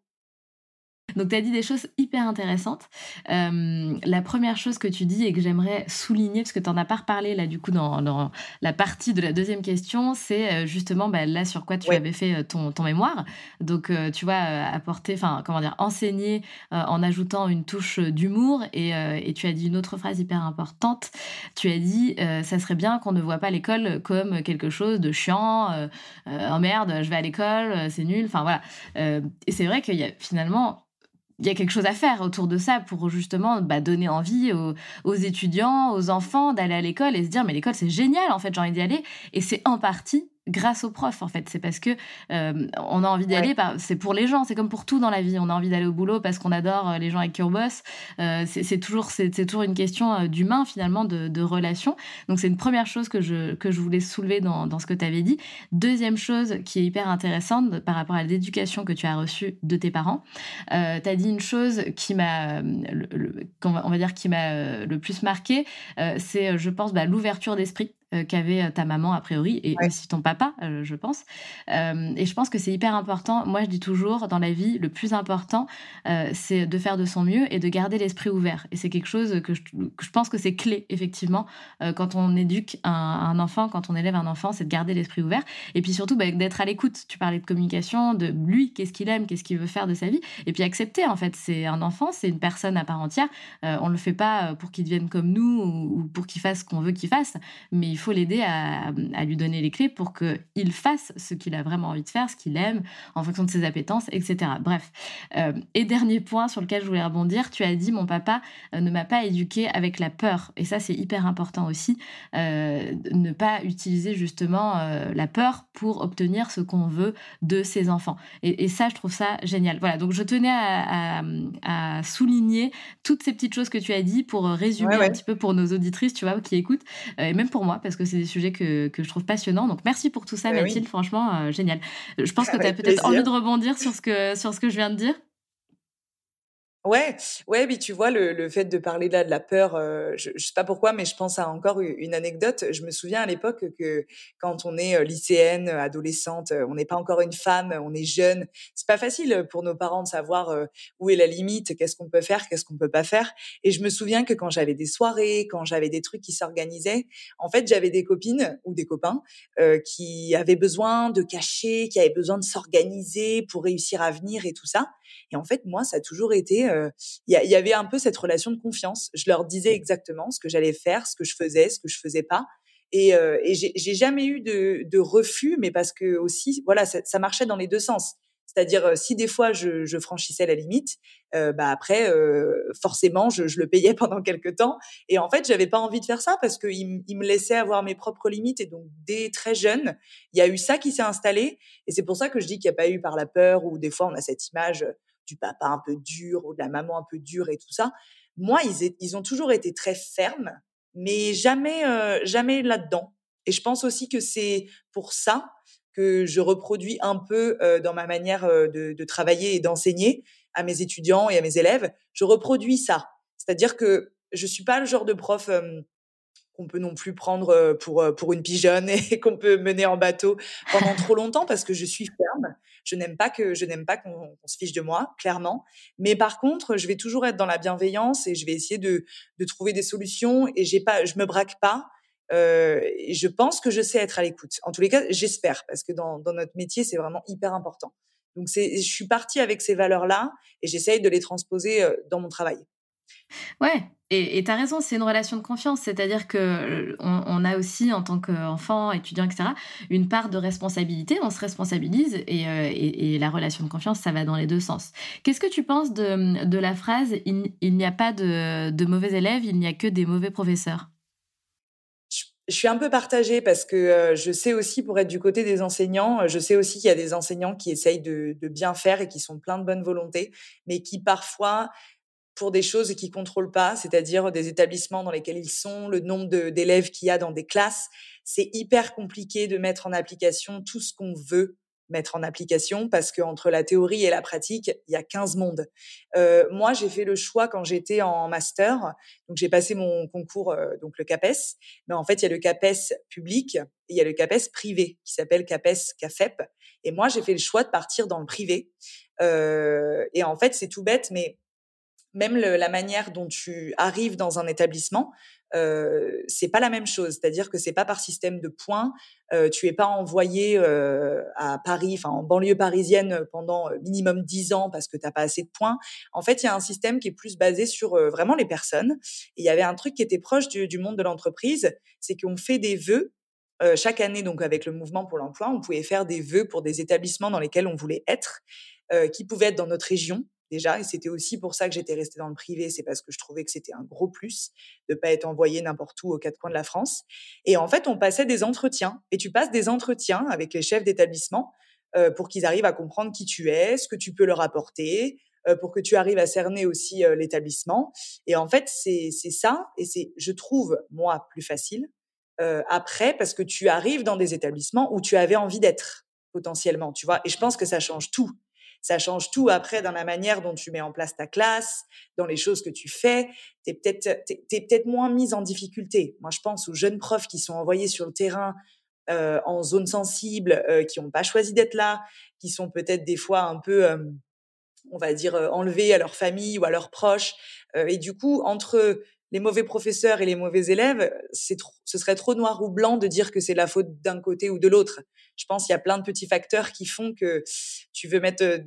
Donc, tu as dit des choses hyper intéressantes. Euh, la première chose que tu dis et que j'aimerais souligner, parce que tu n'en as pas reparlé là, du coup, dans, dans, la partie de la deuxième question, c'est euh, justement bah, là sur quoi tu avais fait euh, ton, ton mémoire. Donc, euh, tu vois, apporter, enfin, comment dire, enseigner en ajoutant une touche d'humour. Et, et, tu as dit une autre phrase hyper importante. Tu as dit, ça serait bien qu'on ne voit pas l'école comme quelque chose de chiant. oh merde, je vais à l'école, c'est nul. Enfin, voilà. et c'est vrai qu'il y a finalement il y a quelque chose à faire autour de ça pour justement bah, donner envie aux, aux, étudiants, aux enfants d'aller à l'école et se dire mais l'école c'est génial en fait j'ai envie d'y aller. Et c'est en partie grâce aux profs en fait. C'est parce que euh, on a envie d'y aller ouais. c'est pour les gens c'est comme pour tout dans la vie. On a envie d'aller au boulot parce qu'on adore euh, les gens avec qui on bosse. Euh, c'est toujours c'est toujours une question d'humain finalement de, de relation donc c'est une première chose que je que je voulais soulever dans, dans ce que tu avais dit. Deuxième chose qui est hyper intéressante par rapport à l'éducation que tu as reçue de tes parents euh, tu as dit une chose qui m'a on va dire qui m'a le plus marqué c'est je pense bah, l'ouverture d'esprit qu'avait ta maman a priori et aussi ton papa, je pense. et je pense que c'est hyper important. Moi, je dis toujours dans la vie, le plus important, c'est de faire de son mieux et de garder l'esprit ouvert. Et c'est quelque chose que je, je pense que c'est clé effectivement quand on éduque un, un, enfant, quand on élève un enfant, c'est de garder l'esprit ouvert et puis surtout bah, d'être à l'écoute. Tu parlais de communication, de lui, qu'est-ce qu'il aime, qu'est-ce qu'il veut faire de sa vie, et puis accepter en fait. C'est un enfant, c'est une personne à part entière. on le fait pas pour qu'il devienne comme nous ou, pour qu'il fasse ce qu'on veut qu'il fasse, mais il faut l'aider à, à, lui donner les clés pour qu'il fasse ce qu'il a vraiment envie de faire, ce qu'il aime, en fonction de ses appétences, etc. Bref. Euh, et dernier point sur lequel je voulais rebondir, tu as dit mon papa euh, ne m'a pas éduqué avec la peur. Et ça, c'est hyper important aussi. Euh, ne pas utiliser justement la peur pour obtenir ce qu'on veut de ses enfants. Et, ça, je trouve ça génial. Voilà, donc je tenais à, souligner toutes ces petites choses que tu as dit pour résumer un petit peu pour nos auditrices, tu vois, qui écoutent, et même pour moi, parce que c'est des sujets que, que, je trouve passionnants. Donc merci pour tout ça, Mathilde. Franchement, génial. Je pense que tu as peut-être envie de rebondir sur ce que, sur ce que je viens de dire. Ouais, ouais, mais tu vois, le, le fait de parler là de la peur, euh, je, je sais pas pourquoi, mais je pense à encore une anecdote. Je me souviens à l'époque que quand on est euh, lycéenne, adolescente, euh, on n'est pas encore une femme, on est jeune. C'est pas facile pour nos parents de savoir où est la limite, qu'est-ce qu'on peut faire, qu'est-ce qu'on peut pas faire. Et je me souviens que quand j'avais des soirées, quand j'avais des trucs qui s'organisaient, en fait, j'avais des copines ou des copains euh, qui avaient besoin de cacher, qui avaient besoin de s'organiser pour réussir à venir et tout ça. Et en fait, moi, ça a toujours été, euh, il y, y, avait un peu cette relation de confiance. Je leur disais exactement ce que j'allais faire, ce que je faisais, ce que je faisais pas. Et, euh, et j'ai jamais eu de, de, refus, mais parce que aussi, voilà, ça, ça marchait dans les deux sens. C'est-à-dire, euh, si des fois je, je franchissais la limite, euh, bah après, euh, forcément, je, je, le payais *laughs* pendant quelques temps. Et en fait, j'avais pas envie de faire ça parce qu'il il me laissait avoir mes propres limites. Et donc, dès très jeune, il y a eu ça qui s'est installé. Et c'est pour ça que je dis qu'il n'y a pas eu par la peur ou des fois on a cette image du papa un peu dur ou de la maman un peu dure et tout ça. Moi, ils, ils ont toujours été très fermes, mais jamais, euh, jamais là-dedans. Et je pense aussi que c'est pour ça que je reproduis un peu euh, dans ma manière euh, de, travailler et d'enseigner à mes étudiants et à mes élèves. Je reproduis ça. C'est-à-dire que je suis pas le genre de prof qu'on peut non plus prendre pour pour une pigeonne *laughs* et qu'on peut mener en bateau pendant trop longtemps parce que je suis ferme. Je n'aime pas que je n'aime pas qu'on se fiche de moi, clairement. Mais par contre, je vais toujours être dans la bienveillance et je vais essayer de de trouver des solutions et j'ai pas, je me braque pas. Euh, je pense que je sais être à l'écoute. En tous les cas, j'espère parce que dans notre métier, c'est vraiment hyper important. Donc je suis partie avec ces valeurs-là et j'essaye de les transposer dans mon travail. Ouais, et tu as raison, c'est une relation de confiance, c'est-à-dire que on, a aussi, en tant qu'enfant, étudiant, etc., une part de responsabilité, on se responsabilise, et, la relation de confiance, ça va dans les deux sens. Qu'est-ce que tu penses de, la phrase « il, n'y a pas de mauvais élèves, il n'y a que des mauvais professeurs » je suis un peu partagée parce que je sais aussi, pour être du côté des enseignants, je sais aussi qu'il y a des enseignants qui essayent de, bien faire et qui sont pleins de bonne volonté, mais qui parfois pour des choses qu'ils contrôlent pas, c'est-à-dire des établissements dans lesquels ils sont, le nombre d'élèves qu'il y a dans des classes. C'est hyper compliqué de mettre en application tout ce qu'on veut mettre en application parce que entre la théorie et la pratique, il y a 15 mondes. Euh, moi, j'ai fait le choix quand j'étais en master, donc j'ai passé mon concours, euh, donc le CAPES, mais en fait, il y a le CAPES public et il y a le CAPES privé qui s'appelle CAPES CAFEP. Et moi, j'ai fait le choix de partir dans le privé. Euh, et en fait, c'est tout bête, mais même la manière dont tu arrives dans un établissement, euh, c'est pas la même chose. C'est-à-dire que c'est pas par système de points. Euh, tu es pas envoyé euh, à Paris, enfin en banlieue parisienne pendant euh, minimum 10 ans parce que t'as pas assez de points. En fait, il y a un système qui est plus basé sur euh, vraiment les personnes. Il y avait un truc qui était proche du, du monde de l'entreprise, c'est qu'on fait des vœux euh, chaque année, donc avec le mouvement pour l'emploi, on pouvait faire des vœux pour des établissements dans lesquels on voulait être, euh, qui pouvaient être dans notre région, déjà. Et c'était aussi pour ça que j'étais restée dans le privé. C'est parce que je trouvais que c'était un gros plus de pas être envoyée n'importe où aux quatre coins de la France. Et en fait, on passait des entretiens. Et tu passes des entretiens avec les chefs d'établissement euh, pour qu'ils arrivent à comprendre qui tu es, ce que tu peux leur apporter, euh, pour que tu arrives à cerner aussi euh, l'établissement. Et en fait, c'est ça. Et c'est, je trouve, moi, plus facile après parce que tu arrives dans des établissements où tu avais envie d'être potentiellement, tu vois? Et je pense que ça change tout Ça change tout après dans la manière dont tu mets en place ta classe, dans les choses que tu fais. Tu es peut-être peut moins mise en difficulté. Moi, je pense aux jeunes profs qui sont envoyés sur le terrain euh, en zone sensible, euh, qui n'ont pas choisi d'être là, qui sont peut-être des fois un peu, euh, on va dire, enlevés à leur famille ou à leurs proches. et du coup, entre les mauvais professeurs et les mauvais élèves, c'est ce serait trop noir ou blanc de dire que c'est la faute d'un côté ou de l'autre. Je pense qu'il y a plein de petits facteurs qui font que tu veux mettre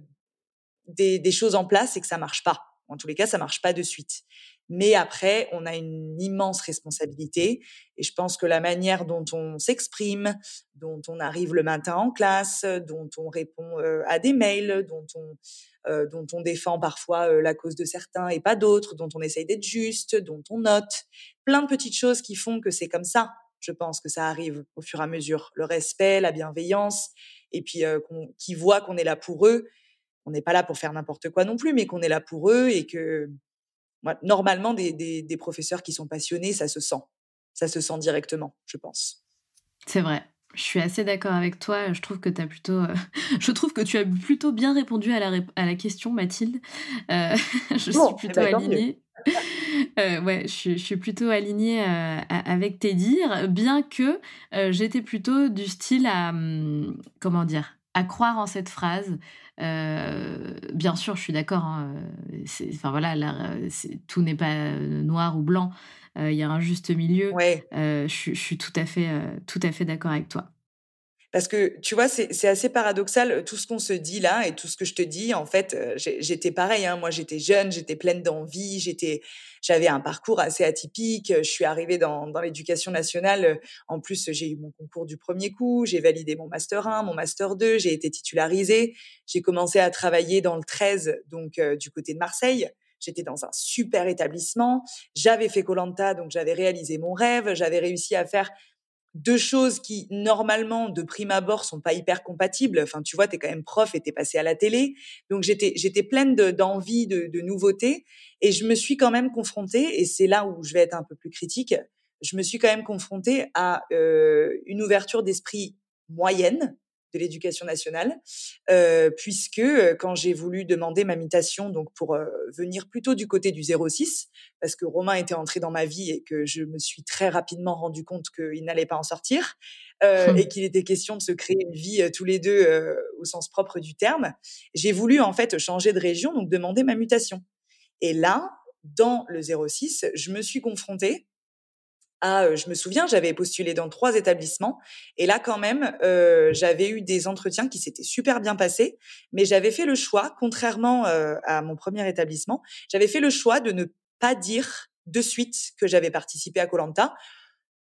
des, des choses en place et que ça marche pas. En tous les cas, ça marche pas de suite. Mais après, on a une immense responsabilité. Et je pense que la manière dont on s'exprime, dont on arrive le matin en classe, dont on répond à des mails, dont on, dont on défend parfois la cause de certains et pas d'autres, dont on essaye d'être juste, dont on note, plein de petites choses qui font que c'est comme ça. Je pense que ça arrive au fur et à mesure. Le respect, la bienveillance, et puis qui voient qu'on est là pour eux. On n'est pas là pour faire n'importe quoi non plus, mais qu'on est là pour eux et que normalement, des, professeurs qui sont passionnés, ça se sent. Ça se sent directement, je pense. C'est vrai. Je suis assez d'accord avec toi. Je trouve que tu as plutôt, euh, *laughs* je trouve que tu as plutôt bien répondu à la, à la question, Mathilde. Euh, *laughs* je suis eh plutôt ben, alignée. Euh, ouais, je, suis plutôt alignée avec tes dires, bien que j'étais plutôt du style à, hum, comment dire, à croire en cette phrase. Euh, bien sûr, je suis d'accord. Hein, enfin voilà, tout n'est pas noir ou blanc. Il y a un juste milieu. je, je, suis tout à fait, tout à fait d'accord avec toi. Parce que, tu vois, c'est assez paradoxal, tout ce qu'on se dit là et tout ce que je te dis. En fait, j'étais pareil. Hein, moi, j'étais jeune, j'étais pleine d'envie, j'étais, j'avais un parcours assez atypique. Je suis arrivée dans, dans l'éducation nationale. En plus, j'ai eu mon concours du premier coup, j'ai validé mon master 1, mon master 2, j'ai été titularisée. J'ai commencé à travailler dans le 13, donc du côté de Marseille. J'étais dans un super établissement. J'avais fait Colanta, donc j'avais réalisé mon rêve. J'avais réussi à faire deux choses qui normalement de prime abord sont pas hyper compatibles. Enfin, tu vois, tu es quand même prof et tu es passé à la télé. Donc j'étais j'étais pleine d'envie de, de, nouveautés et je me suis quand même confrontée et c'est là où je vais être un peu plus critique. Je me suis quand même confrontée à euh, une ouverture d'esprit moyenne de l'éducation nationale, euh, puisque quand j'ai voulu demander ma mutation, donc pour euh, venir plutôt du côté du 06, parce que Romain était entré dans ma vie et que je me suis très rapidement rendu compte qu'il n'allait pas en sortir, hum. et qu'il était question de se créer une vie tous les deux au sens propre du terme, j'ai voulu en fait changer de région, donc demander ma mutation. Et là, dans le 06, je me suis confrontée ah, je me souviens, j'avais postulé dans trois établissements et là quand même, j'avais eu des entretiens qui s'étaient super bien passés, mais j'avais fait le choix, contrairement à mon premier établissement, j'avais fait le choix de ne pas dire de suite que j'avais participé à Colanta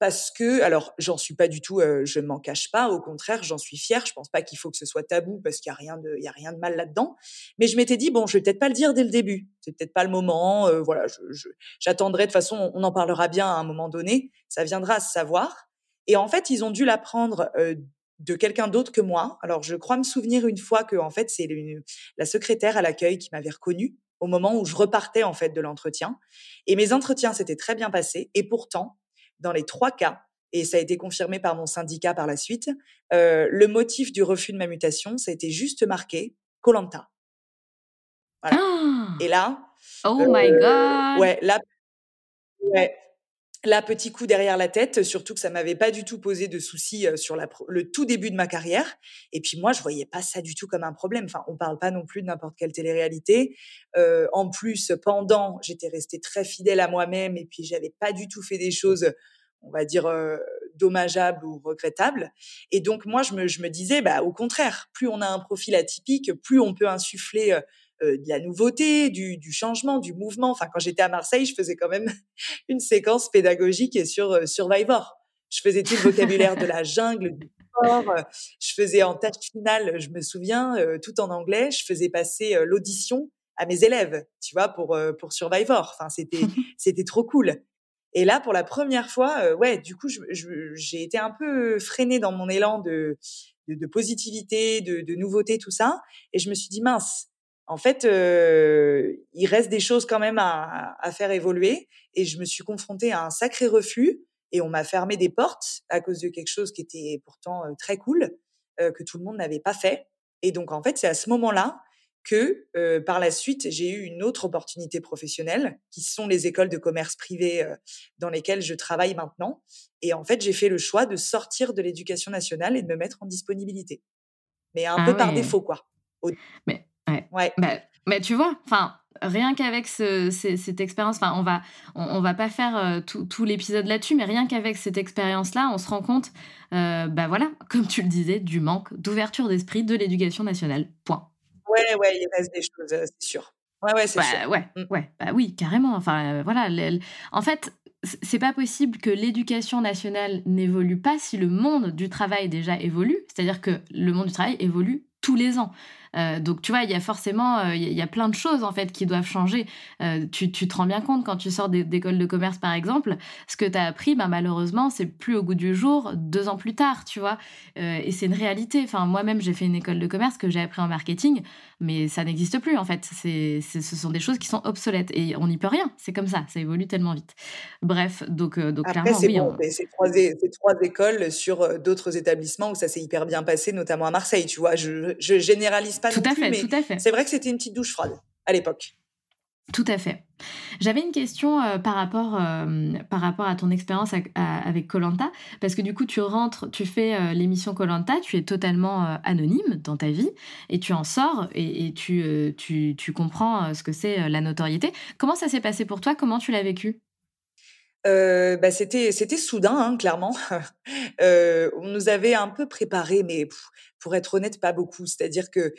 parce que, alors, j'en suis pas du tout, euh, je m'en cache pas. Au contraire, j'en suis fière. Je pense pas qu'il faut que ce soit tabou parce qu'il y a rien de, il y a rien de mal là-dedans. Mais je m'étais dit bon, je vais peut-être pas le dire dès le début. C'est peut-être pas le moment. Euh, voilà, j'attendrai. de toute façon, on en parlera bien à un moment donné. Ça viendra à se savoir. Et en fait, ils ont dû l'apprendre euh, de quelqu'un d'autre que moi. Alors, je crois me souvenir une fois que, en fait, c'est la secrétaire à l'accueil qui m'avait reconnue au moment où je repartais en fait de l'entretien. Et mes entretiens s'étaient très bien passés. Et pourtant, dans les trois cas, et ça a été confirmé par mon syndicat par la suite, euh, le motif du refus de ma mutation, ça a été juste marqué Colanta. Voilà. et là, oh my euh, god, ouais, là, ouais, là, petit coup derrière la tête, surtout que ça m'avait pas du tout posé de soucis euh, sur la, le tout début de ma carrière. Et puis moi, je voyais pas ça du tout comme un problème. Enfin, on parle pas non plus de n'importe quelle télé-réalité. Euh, en plus, pendant, j'étais restée très fidèle à moi-même et puis j'avais pas du tout fait des choses, on va dire, euh, dommageables ou regrettables. Et donc moi, je me, je me disais, bah au contraire, plus on a un profil atypique, plus on peut insuffler euh, de la nouveauté, du, du, changement, du mouvement. Enfin, quand j'étais à Marseille, je faisais quand même *laughs* une séquence pédagogique sur euh, Survivor. Je faisais tout le vocabulaire de la jungle, du sport. Euh, je faisais en tâche finale, je me souviens, tout en anglais. Je faisais passer l'audition à mes élèves, tu vois, pour pour Survivor. Enfin, c'était *laughs* c'était trop cool. Et là, pour la première fois, ouais, du coup, j'ai été un peu freinée dans mon élan de, de, de positivité, de, de, nouveauté, tout ça. Et je me suis dit, mince, en fait, euh, il reste des choses quand même à, faire évoluer. Et je me suis confrontée à un sacré refus et on m'a fermé des portes à cause de quelque chose qui était pourtant euh, très cool, euh, que tout le monde n'avait pas fait. Et donc, en fait, c'est à ce moment-là que par la suite, j'ai eu une autre opportunité professionnelle, qui sont les écoles de commerce privées dans lesquelles je travaille maintenant. Et en fait, j'ai fait le choix de sortir de l'éducation nationale et de me mettre en disponibilité. Mais un ah peu par défaut, quoi. Mais, ouais. Bah, mais tu vois, enfin, rien qu'avec cette expérience, enfin, on va, on, va pas faire tout, l'épisode là-dessus, mais rien qu'avec cette expérience-là, on se rend compte, bah voilà, comme tu le disais, du manque d'ouverture d'esprit de l'éducation nationale. Point. Ouais, ouais, il reste des choses, c'est sûr. Ouais, ouais, c'est bah, sûr. Ouais, mmh. ouais, bah oui, carrément. Enfin, voilà. En fait, c'est pas possible que l'éducation nationale n'évolue pas si le monde du travail déjà évolue. C'est-à-dire que le monde du travail évolue tous les ans. Euh, donc tu vois, il y a forcément, euh, il y, a plein de choses en fait qui doivent changer. Euh, tu, tu, te rends bien compte quand tu sors d'école de commerce par exemple, ce que tu as appris, bah, malheureusement, c'est plus au goût du jour deux ans plus tard, tu vois. et c'est une réalité. Enfin, moi-même, j'ai fait une école de commerce que j'ai appris en marketing, mais ça n'existe plus en fait. C'est, ce sont des choses qui sont obsolètes et on n'y peut rien. C'est comme ça, ça évolue tellement vite. Bref, donc, donc Après, clairement, c'est oui. Bon, c'est trois, trois, écoles sur d'autres établissements où ça s'est hyper bien passé, notamment à Marseille, tu vois. Je, je généralise pas tout à fait, tout à fait. c'est vrai que c'était une petite douche froide à l'époque. Tout à fait. J'avais une question euh, par, rapport, euh, par rapport à ton expérience avec Colanta, parce que du coup, tu rentres, tu fais euh, l'émission Colanta, tu es totalement anonyme dans ta vie, et tu en sors, et, tu, tu, tu, comprends ce que c'est la notoriété. Comment ça s'est passé pour toi? Comment tu l'as vécu? Bah c'était c'était soudain hein, clairement. *laughs* on nous avait un peu préparé, mais pour être honnête, pas beaucoup. C'est-à-dire que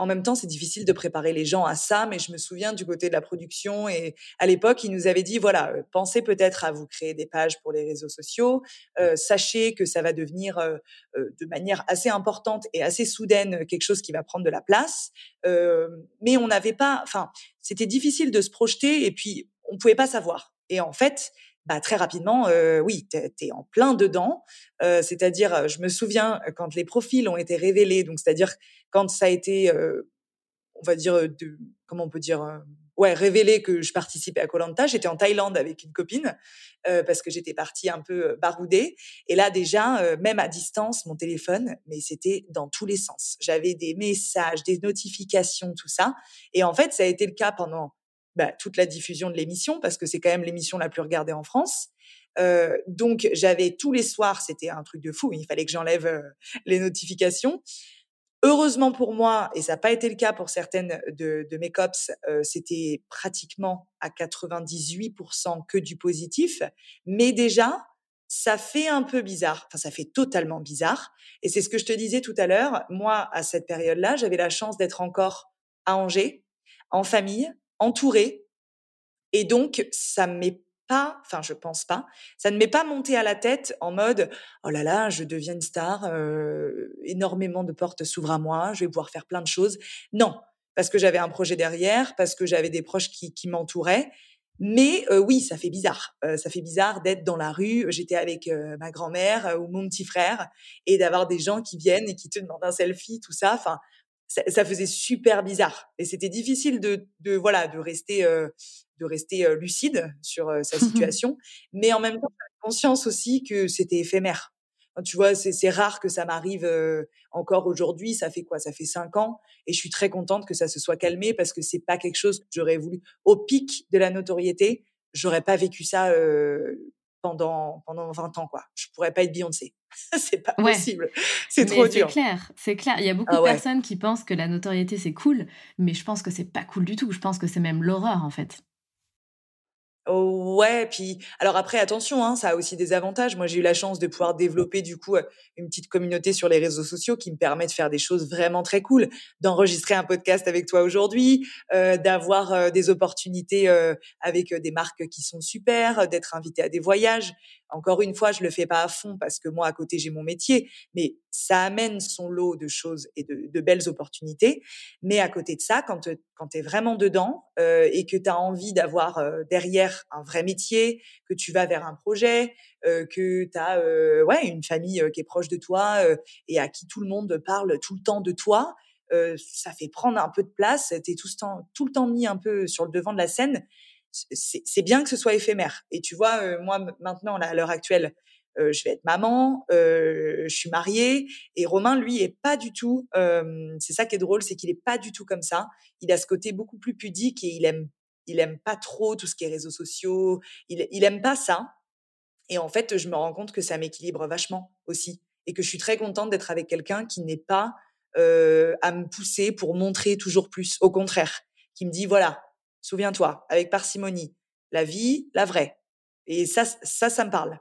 en même temps, c'est difficile de préparer les gens à ça, mais je me souviens du côté de la production et à l'époque, ils nous avaient dit voilà, euh, pensez peut-être à vous créer des pages pour les réseaux sociaux, euh, sachez que ça va devenir euh, de manière assez importante et assez soudaine quelque chose qui va prendre de la place, mais on n'avait pas, enfin, c'était difficile de se projeter et puis on pouvait pas savoir. Et en fait, bah, très rapidement, oui, tu es, en plein dedans. C'est-à-dire, je me souviens quand les profils ont été révélés, donc c'est-à-dire quand ça a été, on va dire, de, comment on peut dire, ouais, révélé que je participais à Colanta, j'étais en Thaïlande avec une copine parce que j'étais partie un peu baroudée. Et là déjà, même à distance, mon téléphone, mais c'était dans tous les sens. J'avais des messages, des notifications, tout ça. Et en fait, ça a été le cas pendant bah, toute la diffusion de l'émission parce que c'est quand même l'émission la plus regardée en France. Euh, donc j'avais tous les soirs, c'était un truc de fou. Il fallait que j'enlève euh, les notifications. Heureusement pour moi, et ça n'a pas été le cas pour certaines de, mes cops, euh, c'était pratiquement à 98% que du positif. Mais déjà, ça fait un peu bizarre. Enfin, ça fait totalement bizarre. Et c'est ce que je te disais tout à l'heure. Moi, à cette période-là, j'avais la chance d'être encore à Angers, en famille, entourée. Et donc, ça m'est pas, enfin, je pense pas, ça ne m'est pas monté à la tête en mode, oh là là, je deviens une star, euh, énormément de portes s'ouvrent à moi, je vais pouvoir faire plein de choses. Non, parce que j'avais un projet derrière, parce que j'avais des proches qui, m'entouraient. Mais euh, oui, ça fait bizarre. Euh, ça fait bizarre d'être dans la rue. J'étais avec ma grand-mère ou mon petit frère et d'avoir des gens qui viennent et qui te demandent un selfie, tout ça. Ça, faisait super bizarre et c'était difficile de, de, voilà de rester euh, de rester euh, lucide sur euh, sa *laughs* situation mais en même temps conscience aussi que c'était éphémère. Tu vois c'est rare que ça m'arrive encore aujourd'hui ça fait quoi? Ça fait cinq ans et je suis très contente que ça se soit calmé parce que c'est pas quelque chose que j'aurais voulu. Au pic de la notoriété j'aurais pas vécu ça pendant pendant 20 ans quoi je pourrais pas être Beyoncé *laughs* c'est pas possible. C'est trop dur. C'est clair, c'est clair. Il y a beaucoup ah de personnes qui pensent que la notoriété c'est cool, mais je pense que c'est pas cool du tout. Je pense que c'est même l'horreur en fait. Ouais, puis alors après attention, hein, ça a aussi des avantages. Moi, j'ai eu la chance de pouvoir développer du coup une petite communauté sur les réseaux sociaux qui me permet de faire des choses vraiment très cool, d'enregistrer un podcast avec toi aujourd'hui, d'avoir des opportunités avec des marques qui sont super, d'être invité à des voyages. Encore une fois, je le fais pas à fond parce que moi, à côté, j'ai mon métier, mais ça amène son lot de choses et de, belles opportunités. Mais à côté de ça, quand, quand tu es vraiment dedans euh, et que tu as envie d'avoir euh, derrière un vrai métier, que tu vas vers un projet, euh, que tu as euh, ouais, une famille euh, qui est proche de toi et à qui tout le monde parle tout le temps de toi, ça fait prendre un peu de place. Tu es tout, temps, tout le temps mis un peu sur le devant de la scène c'est bien que ce soit éphémère. Et tu vois, euh, moi maintenant, à l'heure actuelle, je vais être maman, je suis mariée. Et Romain, lui, est pas du tout. c'est ça qui est drôle, c'est qu'il est pas du tout comme ça. Il a ce côté beaucoup plus pudique et il aime, il aime pas trop tout ce qui est réseaux sociaux. Il, il aime pas ça. Et en fait, je me rends compte que ça m'équilibre vachement aussi, et que je suis très contente d'être avec quelqu'un qui n'est pas à me pousser pour montrer toujours plus. Au contraire, qui me dit voilà, souviens-toi, avec parcimonie, la vie, la vraie. Et ça, ça, ça me parle.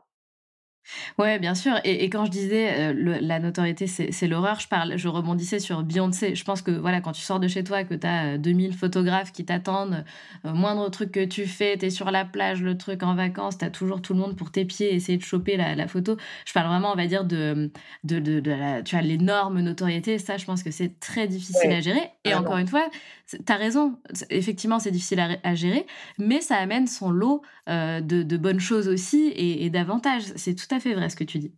Ouais, bien sûr. Et, quand je disais euh, la notoriété, c'est l'horreur, je parle, je rebondissais sur Beyoncé. Je pense que voilà, quand tu sors de chez toi, que tu as 2000 photographes qui t'attendent, euh, moindre truc que tu fais, tu es sur la plage, le truc en vacances, tu as toujours tout le monde pour tes pieds, essayer de choper la, photo. Je parle vraiment, on va dire, de, de, de, la, tu as l'énorme notoriété. Ça, je pense que c'est très difficile à gérer. Et encore une fois, tu as raison. Effectivement, c'est difficile à, gérer, mais ça amène son lot euh, de, bonnes choses aussi et, et d'avantages. C'est tout à fait vrai ce que tu dis.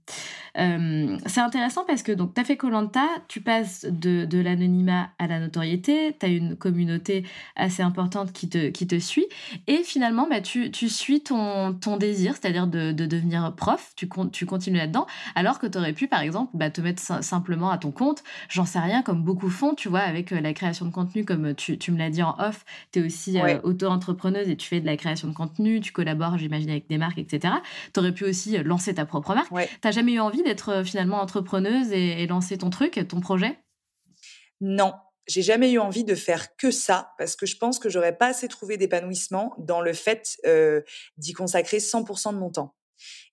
Euh, c'est intéressant parce que donc tu as fait Colanta, tu passes de, de l'anonymat à la notoriété, tu as une communauté assez importante qui te, qui te suit et finalement bah, tu, tu suis ton, ton désir, c'est-à-dire de, de, devenir prof, tu, tu continues là-dedans, alors que tu aurais pu par exemple bah, te mettre simplement à ton compte, j'en sais rien, comme beaucoup font, tu vois, avec euh, la création de contenu, comme tu, tu me l'as dit en off, tu es aussi euh, auto-entrepreneuse et tu fais de la création de contenu, tu collabores, j'imagine, avec des marques, etc. Tu aurais pu aussi lancer ta propre marque. Tu n'as jamais eu envie d'être euh, finalement entrepreneuse et, lancer ton truc, ton projet? Non, j'ai jamais eu envie de faire que ça parce que je pense que j'aurais pas assez trouvé d'épanouissement dans le fait euh, d'y consacrer 100% de mon temps.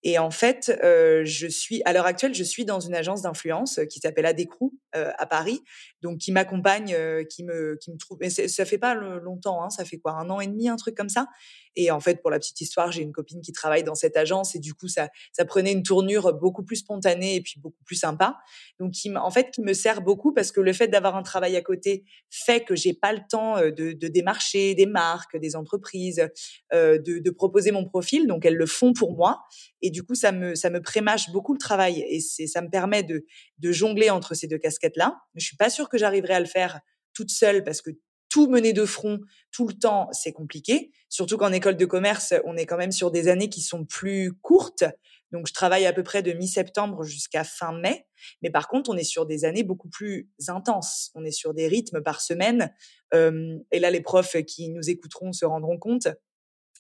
Et en fait, euh, je suis à l'heure actuelle, je suis dans une agence d'influence qui s'appelle Adécrou euh, à Paris, donc qui m'accompagne, qui me qui me trouve. Mais ça fait pas longtemps, hein, ça fait quoi, un an et demi, un truc comme ça. Et en fait, pour la petite histoire, j'ai une copine qui travaille dans cette agence et du coup, ça, prenait une tournure beaucoup plus spontanée et puis beaucoup plus sympa. Donc, en fait, qui me sert beaucoup parce que le fait d'avoir un travail à côté fait que j'ai pas le temps de, de démarcher des marques, des entreprises, de, proposer mon profil. Donc, elles le font pour moi. Et du coup, ça me, ça me prémâche beaucoup le travail et ça me permet de, de jongler entre ces deux casquettes-là. Je suis pas sûre que j'arriverai à le faire toute seule parce que tout mener de front tout le temps, c'est compliqué. Surtout qu'en école de commerce, on est quand même sur des années qui sont plus courtes. Donc, je travaille à peu près de mi-septembre jusqu'à fin mai. Mais par contre, on est sur des années beaucoup plus intenses. On est sur des rythmes par semaine. et là, les profs qui nous écouteront se rendront compte.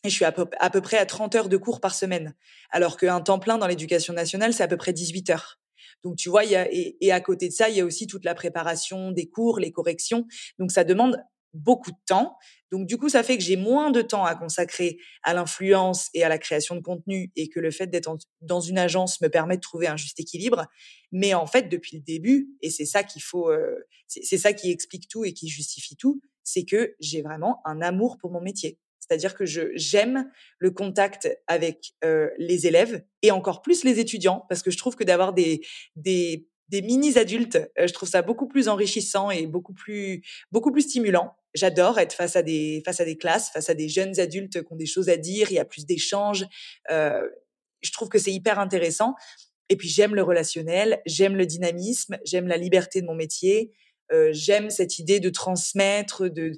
Et je suis à peu, près à 30 heures de cours par semaine. Alors qu'un temps plein dans l'éducation nationale, c'est à peu près 18 heures. Donc, tu vois, y a, et, à côté de ça, il y a aussi toute la préparation des cours, les corrections. Donc, ça demande beaucoup de temps. Donc du coup, ça fait que j'ai moins de temps à consacrer à l'influence et à la création de contenu et que le fait d'être dans une agence me permet de trouver un juste équilibre. Mais en fait, depuis le début, et c'est ça qu'il faut, euh, c'est ça qui explique tout et qui justifie tout, c'est que j'ai vraiment un amour pour mon métier. C'est-à-dire que je j'aime le contact avec euh, les élèves et encore plus les étudiants parce que je trouve que d'avoir des des des mini adultes, euh, je trouve ça beaucoup plus enrichissant et beaucoup plus beaucoup plus stimulant j'adore être face à des face à des classes, face à des jeunes adultes qui ont des choses à dire. Il y a plus d'échanges. Euh, je trouve que c'est hyper intéressant. Et puis j'aime le relationnel, j'aime le dynamisme, j'aime la liberté de mon métier, euh, j'aime cette idée de transmettre, de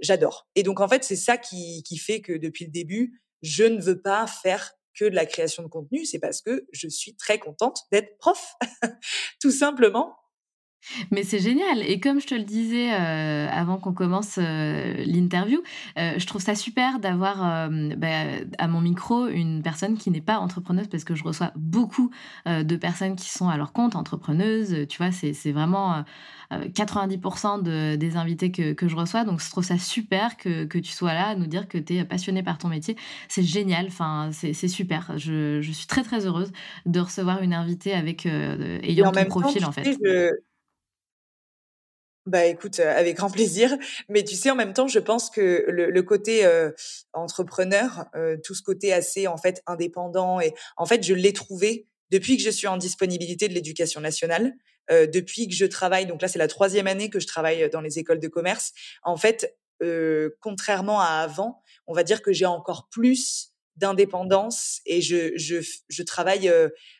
j'adore. Et donc en fait c'est ça qui qui fait que depuis le début je ne veux pas faire que de la création de contenu, c'est parce que je suis très contente d'être prof, *laughs* tout simplement. Mais c'est génial. Et comme je te le disais euh, avant qu'on commence euh, l'interview, euh, je trouve ça super d'avoir bah, à mon micro une personne qui n'est pas entrepreneuse parce que je reçois beaucoup de personnes qui sont à leur compte entrepreneuses. Tu vois, c'est vraiment 90% de, des invités que, que, je reçois. Donc, je trouve ça super que, que tu sois là à nous dire que tu es passionné par ton métier. C'est génial. Enfin, c'est super. Je, je, suis très, très heureuse de recevoir une invitée avec ayant ton profil, en fait. Bah écoute, avec grand plaisir. Mais tu sais, en même temps, je pense que le, côté entrepreneur, tout ce côté assez en fait indépendant, et en fait, je l'ai trouvé depuis que je suis en disponibilité de l'éducation nationale, depuis que je travaille. Donc là, c'est la troisième année que je travaille dans les écoles de commerce. En fait, contrairement à avant, on va dire que j'ai encore plus d'indépendance et je, je, travaille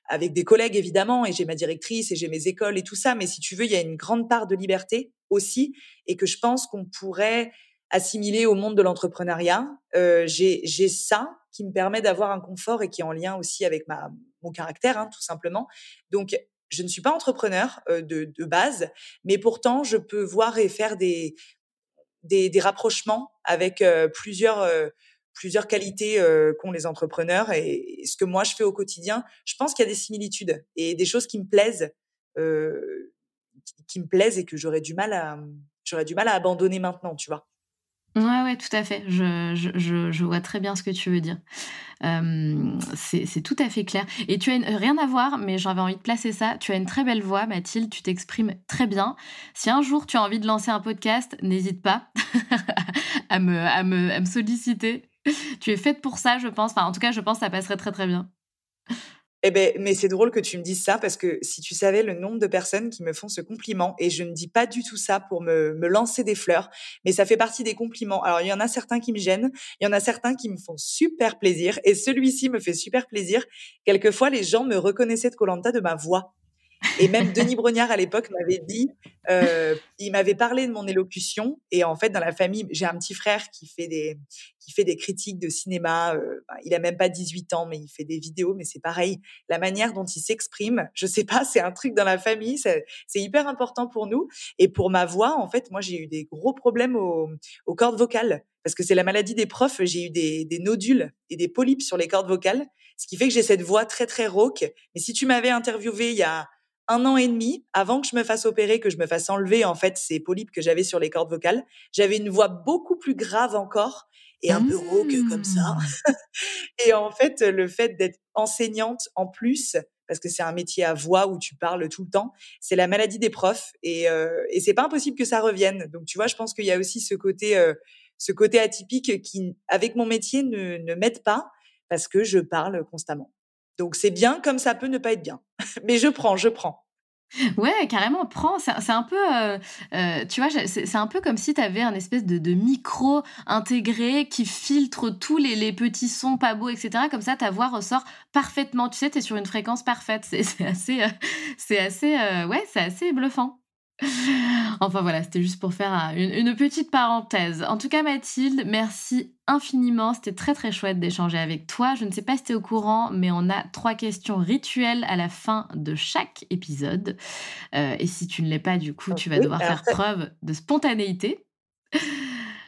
avec des collègues évidemment et j'ai ma directrice et j'ai mes écoles et tout ça mais si tu veux il y a une grande part de liberté aussi et que je pense qu'on pourrait assimiler au monde de l'entrepreneuriat euh, j'ai j'ai ça qui me permet d'avoir un confort et qui est en lien aussi avec ma mon caractère, hein, tout simplement. Donc, je ne suis pas entrepreneur de, de, base, mais pourtant, je peux voir et faire des, des, des rapprochements avec plusieurs plusieurs qualités qu'ont les entrepreneurs et, ce que moi je fais au quotidien. Je pense qu'il y a des similitudes et des choses qui me plaisent, euh, qui, me plaisent et que j'aurais du mal à j'aurais du mal à abandonner maintenant, tu vois. Ouais, ouais, tout à fait. Je, je, je, vois très bien ce que tu veux dire. Euh, c'est tout à fait clair. Et tu as rien à voir, mais j'avais envie de placer ça. Tu as une très belle voix, Mathilde. Tu t'exprimes très bien. Si un jour tu as envie de lancer un podcast, n'hésite pas *laughs* à, me, à, me, à me solliciter. Tu es faite pour ça, je pense. Enfin, en tout cas, je pense que ça passerait très très bien. Eh ben, mais c'est drôle que tu me dises ça parce que si tu savais le nombre de personnes qui me font ce compliment, et je ne dis pas du tout ça pour me, me lancer des fleurs, mais ça fait partie des compliments. Alors, il y en a certains qui me gênent, il y en a certains qui me font super plaisir, et celui-ci me fait super plaisir. Quelquefois, les gens me reconnaissaient de Colanta de ma voix. Et même Denis Brognard à l'époque m'avait dit, euh, il m'avait parlé de mon élocution. Et en fait, dans la famille, j'ai un petit frère qui fait des qui fait des critiques de cinéma. Euh, il a même pas 18 ans, mais il fait des vidéos. Mais c'est pareil, la manière dont il s'exprime, je sais pas, c'est un truc dans la famille. C'est hyper important pour nous. Et pour ma voix, en fait, moi j'ai eu des gros problèmes aux, aux cordes vocales parce que c'est la maladie des profs. J'ai eu des, des nodules et des polypes sur les cordes vocales, ce qui fait que j'ai cette voix très très rauque. Mais si tu m'avais interviewé il y a un an et demi avant que je me fasse opérer, que je me fasse enlever en fait ces polypes que j'avais sur les cordes vocales. J'avais une voix beaucoup plus grave encore et un peu rauque comme ça. Mmh. *laughs* et en fait, le fait d'être enseignante en plus, parce que c'est un métier à voix où tu parles tout le temps, c'est la maladie des profs et, euh, et c'est pas impossible que ça revienne. Donc tu vois, je pense qu'il y a aussi ce côté, euh, ce côté atypique qui, avec mon métier, ne, ne m'aide pas parce que je parle constamment. Donc c'est bien comme ça peut ne pas être bien. *laughs* Mais je prends, je prends. Ouais, carrément, prends. C'est un peu, euh, euh, tu vois, c'est un peu comme si tu avais un espèce de, micro intégré qui filtre tous les, petits sons pas beaux, etc. Comme ça, ta voix ressort parfaitement. Tu sais, tu es sur une fréquence parfaite. C'est assez, c'est assez, euh, ouais, c'est assez bluffant. Enfin voilà, c'était juste pour faire une, petite parenthèse. En tout cas, Mathilde, merci infiniment. C'était très très chouette d'échanger avec toi. Je ne sais pas si tu es au courant, mais on a trois questions rituelles à la fin de chaque épisode. Euh, et si tu ne l'es pas, du coup, tu vas devoir faire preuve de spontanéité.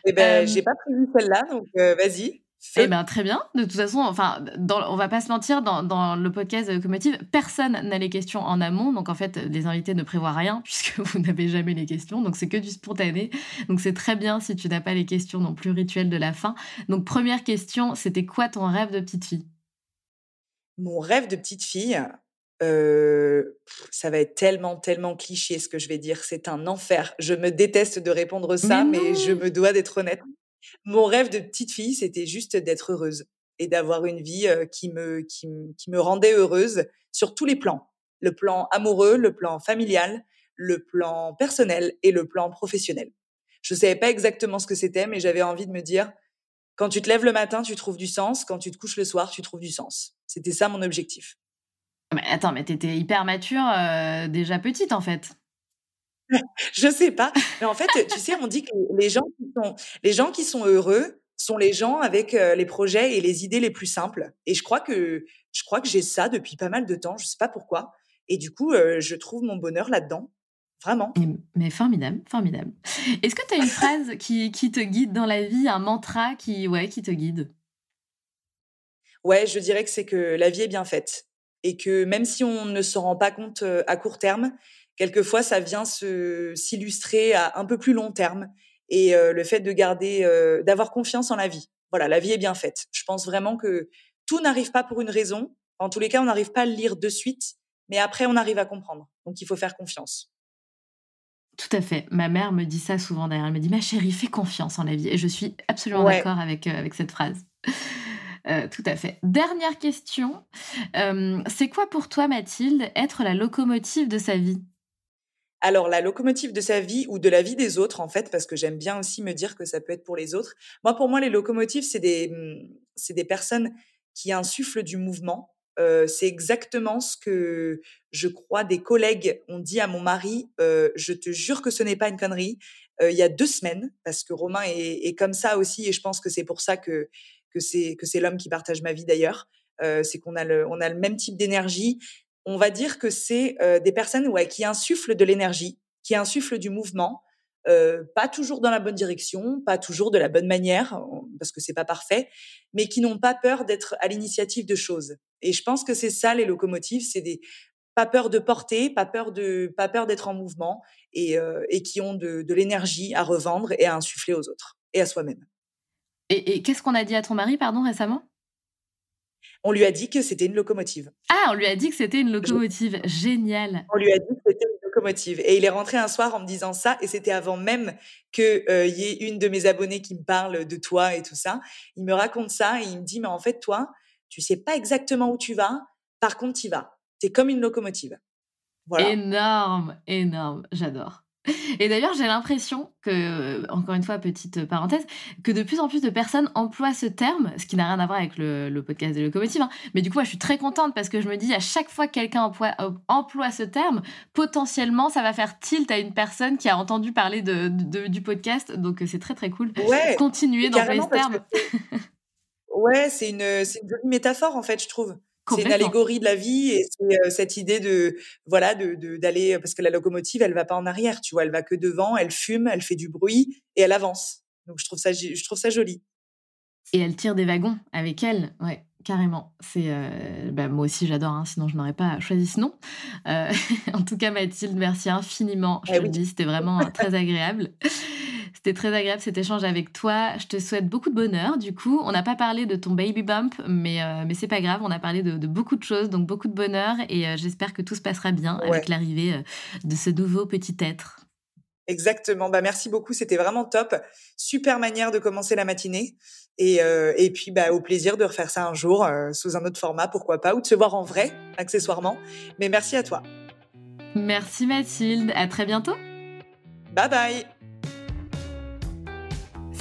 Eh ben, j'ai pas prévu celle-là, donc euh, vas-y. Eh bien, très bien. De toute façon, enfin, dans, on va pas se mentir, dans, le podcast de Locomotive, personne n'a les questions en amont. Donc, en fait, les invités ne prévoient rien *laughs* puisque vous n'avez jamais les questions. Donc, c'est que du spontané. Donc, c'est très bien si tu n'as pas les questions non plus rituelles de la fin. Donc, première question, c'était quoi ton rêve de petite fille? Mon rêve de petite fille, euh, ça va être tellement, tellement cliché ce que je vais dire. C'est un enfer. Je me déteste de répondre ça, mais je me dois d'être honnête. Mon rêve de petite fille, c'était juste d'être heureuse et d'avoir une vie qui me, qui, me rendait heureuse sur tous les plans. Le plan amoureux, le plan familial, le plan personnel et le plan professionnel. Je ne savais pas exactement ce que c'était, mais j'avais envie de me dire, quand tu te lèves le matin, tu trouves du sens, quand tu te couches le soir, tu trouves du sens. C'était ça mon objectif. Mais attends, mais t'étais hyper mature déjà petite en fait. *laughs* je sais pas. Mais en fait, tu sais, on dit que les gens qui sont, les gens qui sont heureux sont les gens avec euh, les projets et les idées les plus simples. Et je crois que, je crois que j'ai ça depuis pas mal de temps. Je sais pas pourquoi. Et du coup, euh, je trouve mon bonheur là-dedans. Vraiment. Mais formidable, formidable. Est-ce que tu as une phrase qui, qui, te guide dans la vie, un mantra qui, ouais, qui te guide? Ouais, je dirais que c'est que la vie est bien faite. Et que même si on ne se rend pas compte euh, à court terme, quelquefois ça vient se s'illustrer à un peu plus long terme et euh, le fait de garder euh, d'avoir confiance en la vie. Voilà, la vie est bien faite. Je pense vraiment que tout n'arrive pas pour une raison. En tous les cas, on n'arrive pas à le lire de suite, mais après on arrive à comprendre. Donc il faut faire confiance. Tout à fait. Ma mère me dit ça souvent d'ailleurs. Elle me dit Ma chérie, fais confiance en la vie. Et je suis absolument d'accord avec, euh, avec cette phrase. tout à fait. Dernière question. c'est quoi pour toi, Mathilde, être la locomotive de sa vie? Alors, la locomotive de sa vie ou de la vie des autres, en fait, parce que j'aime bien aussi me dire que ça peut être pour les autres. Moi, pour moi, les locomotives, c'est des, mmh, c'est des personnes qui insufflent du mouvement. Euh, c'est exactement ce que je crois des collègues ont dit à mon mari. Euh, je te jure que ce n'est pas une connerie. Euh, il y a deux semaines, parce que Romain est, comme ça aussi, et je pense que c'est pour ça que que c'est que c'est l'homme qui partage ma vie d'ailleurs. c'est qu'on a le, on a le même type d'énergie. On va dire que c'est des personnes qui insufflent de l'énergie, qui insufflent du mouvement, pas toujours dans la bonne direction, pas toujours de la bonne manière, parce que c'est pas parfait, mais qui n'ont pas peur d'être à l'initiative de choses. Et je pense que c'est ça les locomotives, c'est des pas peur de porter, pas peur de pas peur d'être en mouvement et, et qui ont de, de l'énergie à revendre et à insuffler aux autres et à soi-même. Et, et qu'est-ce qu'on a dit à ton mari, pardon, récemment? On lui a dit que c'était une locomotive. Ah, on lui a dit que c'était une locomotive. Génial. On lui a dit que c'était une locomotive. Et il est rentré un soir en me disant ça, et c'était avant même qu'il euh, y ait une de mes abonnées qui me parle de toi et tout ça. Il me raconte ça et il me dit, mais en fait, toi, tu sais pas exactement où tu vas, par contre, tu vas. C'est comme une locomotive. Voilà. Énorme, énorme, j'adore. Et d'ailleurs, j'ai l'impression que, encore une fois, petite parenthèse, que de plus en plus de personnes emploient ce terme, ce qui n'a rien à voir avec le, podcast des locomotives. Hein. Mais du coup, moi, je suis très contente parce que je me dis, à chaque fois que quelqu'un emploie, euh, emploie, ce terme, potentiellement, ça va faire tilt à une personne qui a entendu parler de, du podcast. Donc, c'est très, très cool. Ouais, Continuer d'employer ce terme. ouais, c'est une, une jolie métaphore, en fait, je trouve. C'est une allégorie de la vie et c'est cette idée de voilà de d'aller parce que la locomotive elle va pas en arrière, tu vois, elle va que devant, elle fume, elle fait du bruit et elle avance. Donc je trouve ça je trouve ça joli. Et elle tire des wagons avec elle, ouais. Carrément, c'est bah, moi aussi j'adore, hein, sinon je n'aurais pas choisi ce nom. *laughs* en tout cas Mathilde, merci infiniment. Je eh te le dis, c'était vraiment très agréable. C'était très agréable cet échange avec toi. Je te souhaite beaucoup de bonheur. Du coup, on n'a pas parlé de ton baby bump, mais, euh, mais c'est pas grave. On a parlé de, beaucoup de choses, donc beaucoup de bonheur. Et euh, j'espère que tout se passera bien avec l'arrivée euh, de ce nouveau petit être. Exactement. Bah, merci beaucoup. C'était vraiment top. Super manière de commencer la matinée. Et, et puis, bah, au plaisir de refaire ça un jour sous un autre format, pourquoi pas, ou de se voir en vrai, accessoirement. Mais merci à toi. Merci Mathilde. À très bientôt. Bye bye.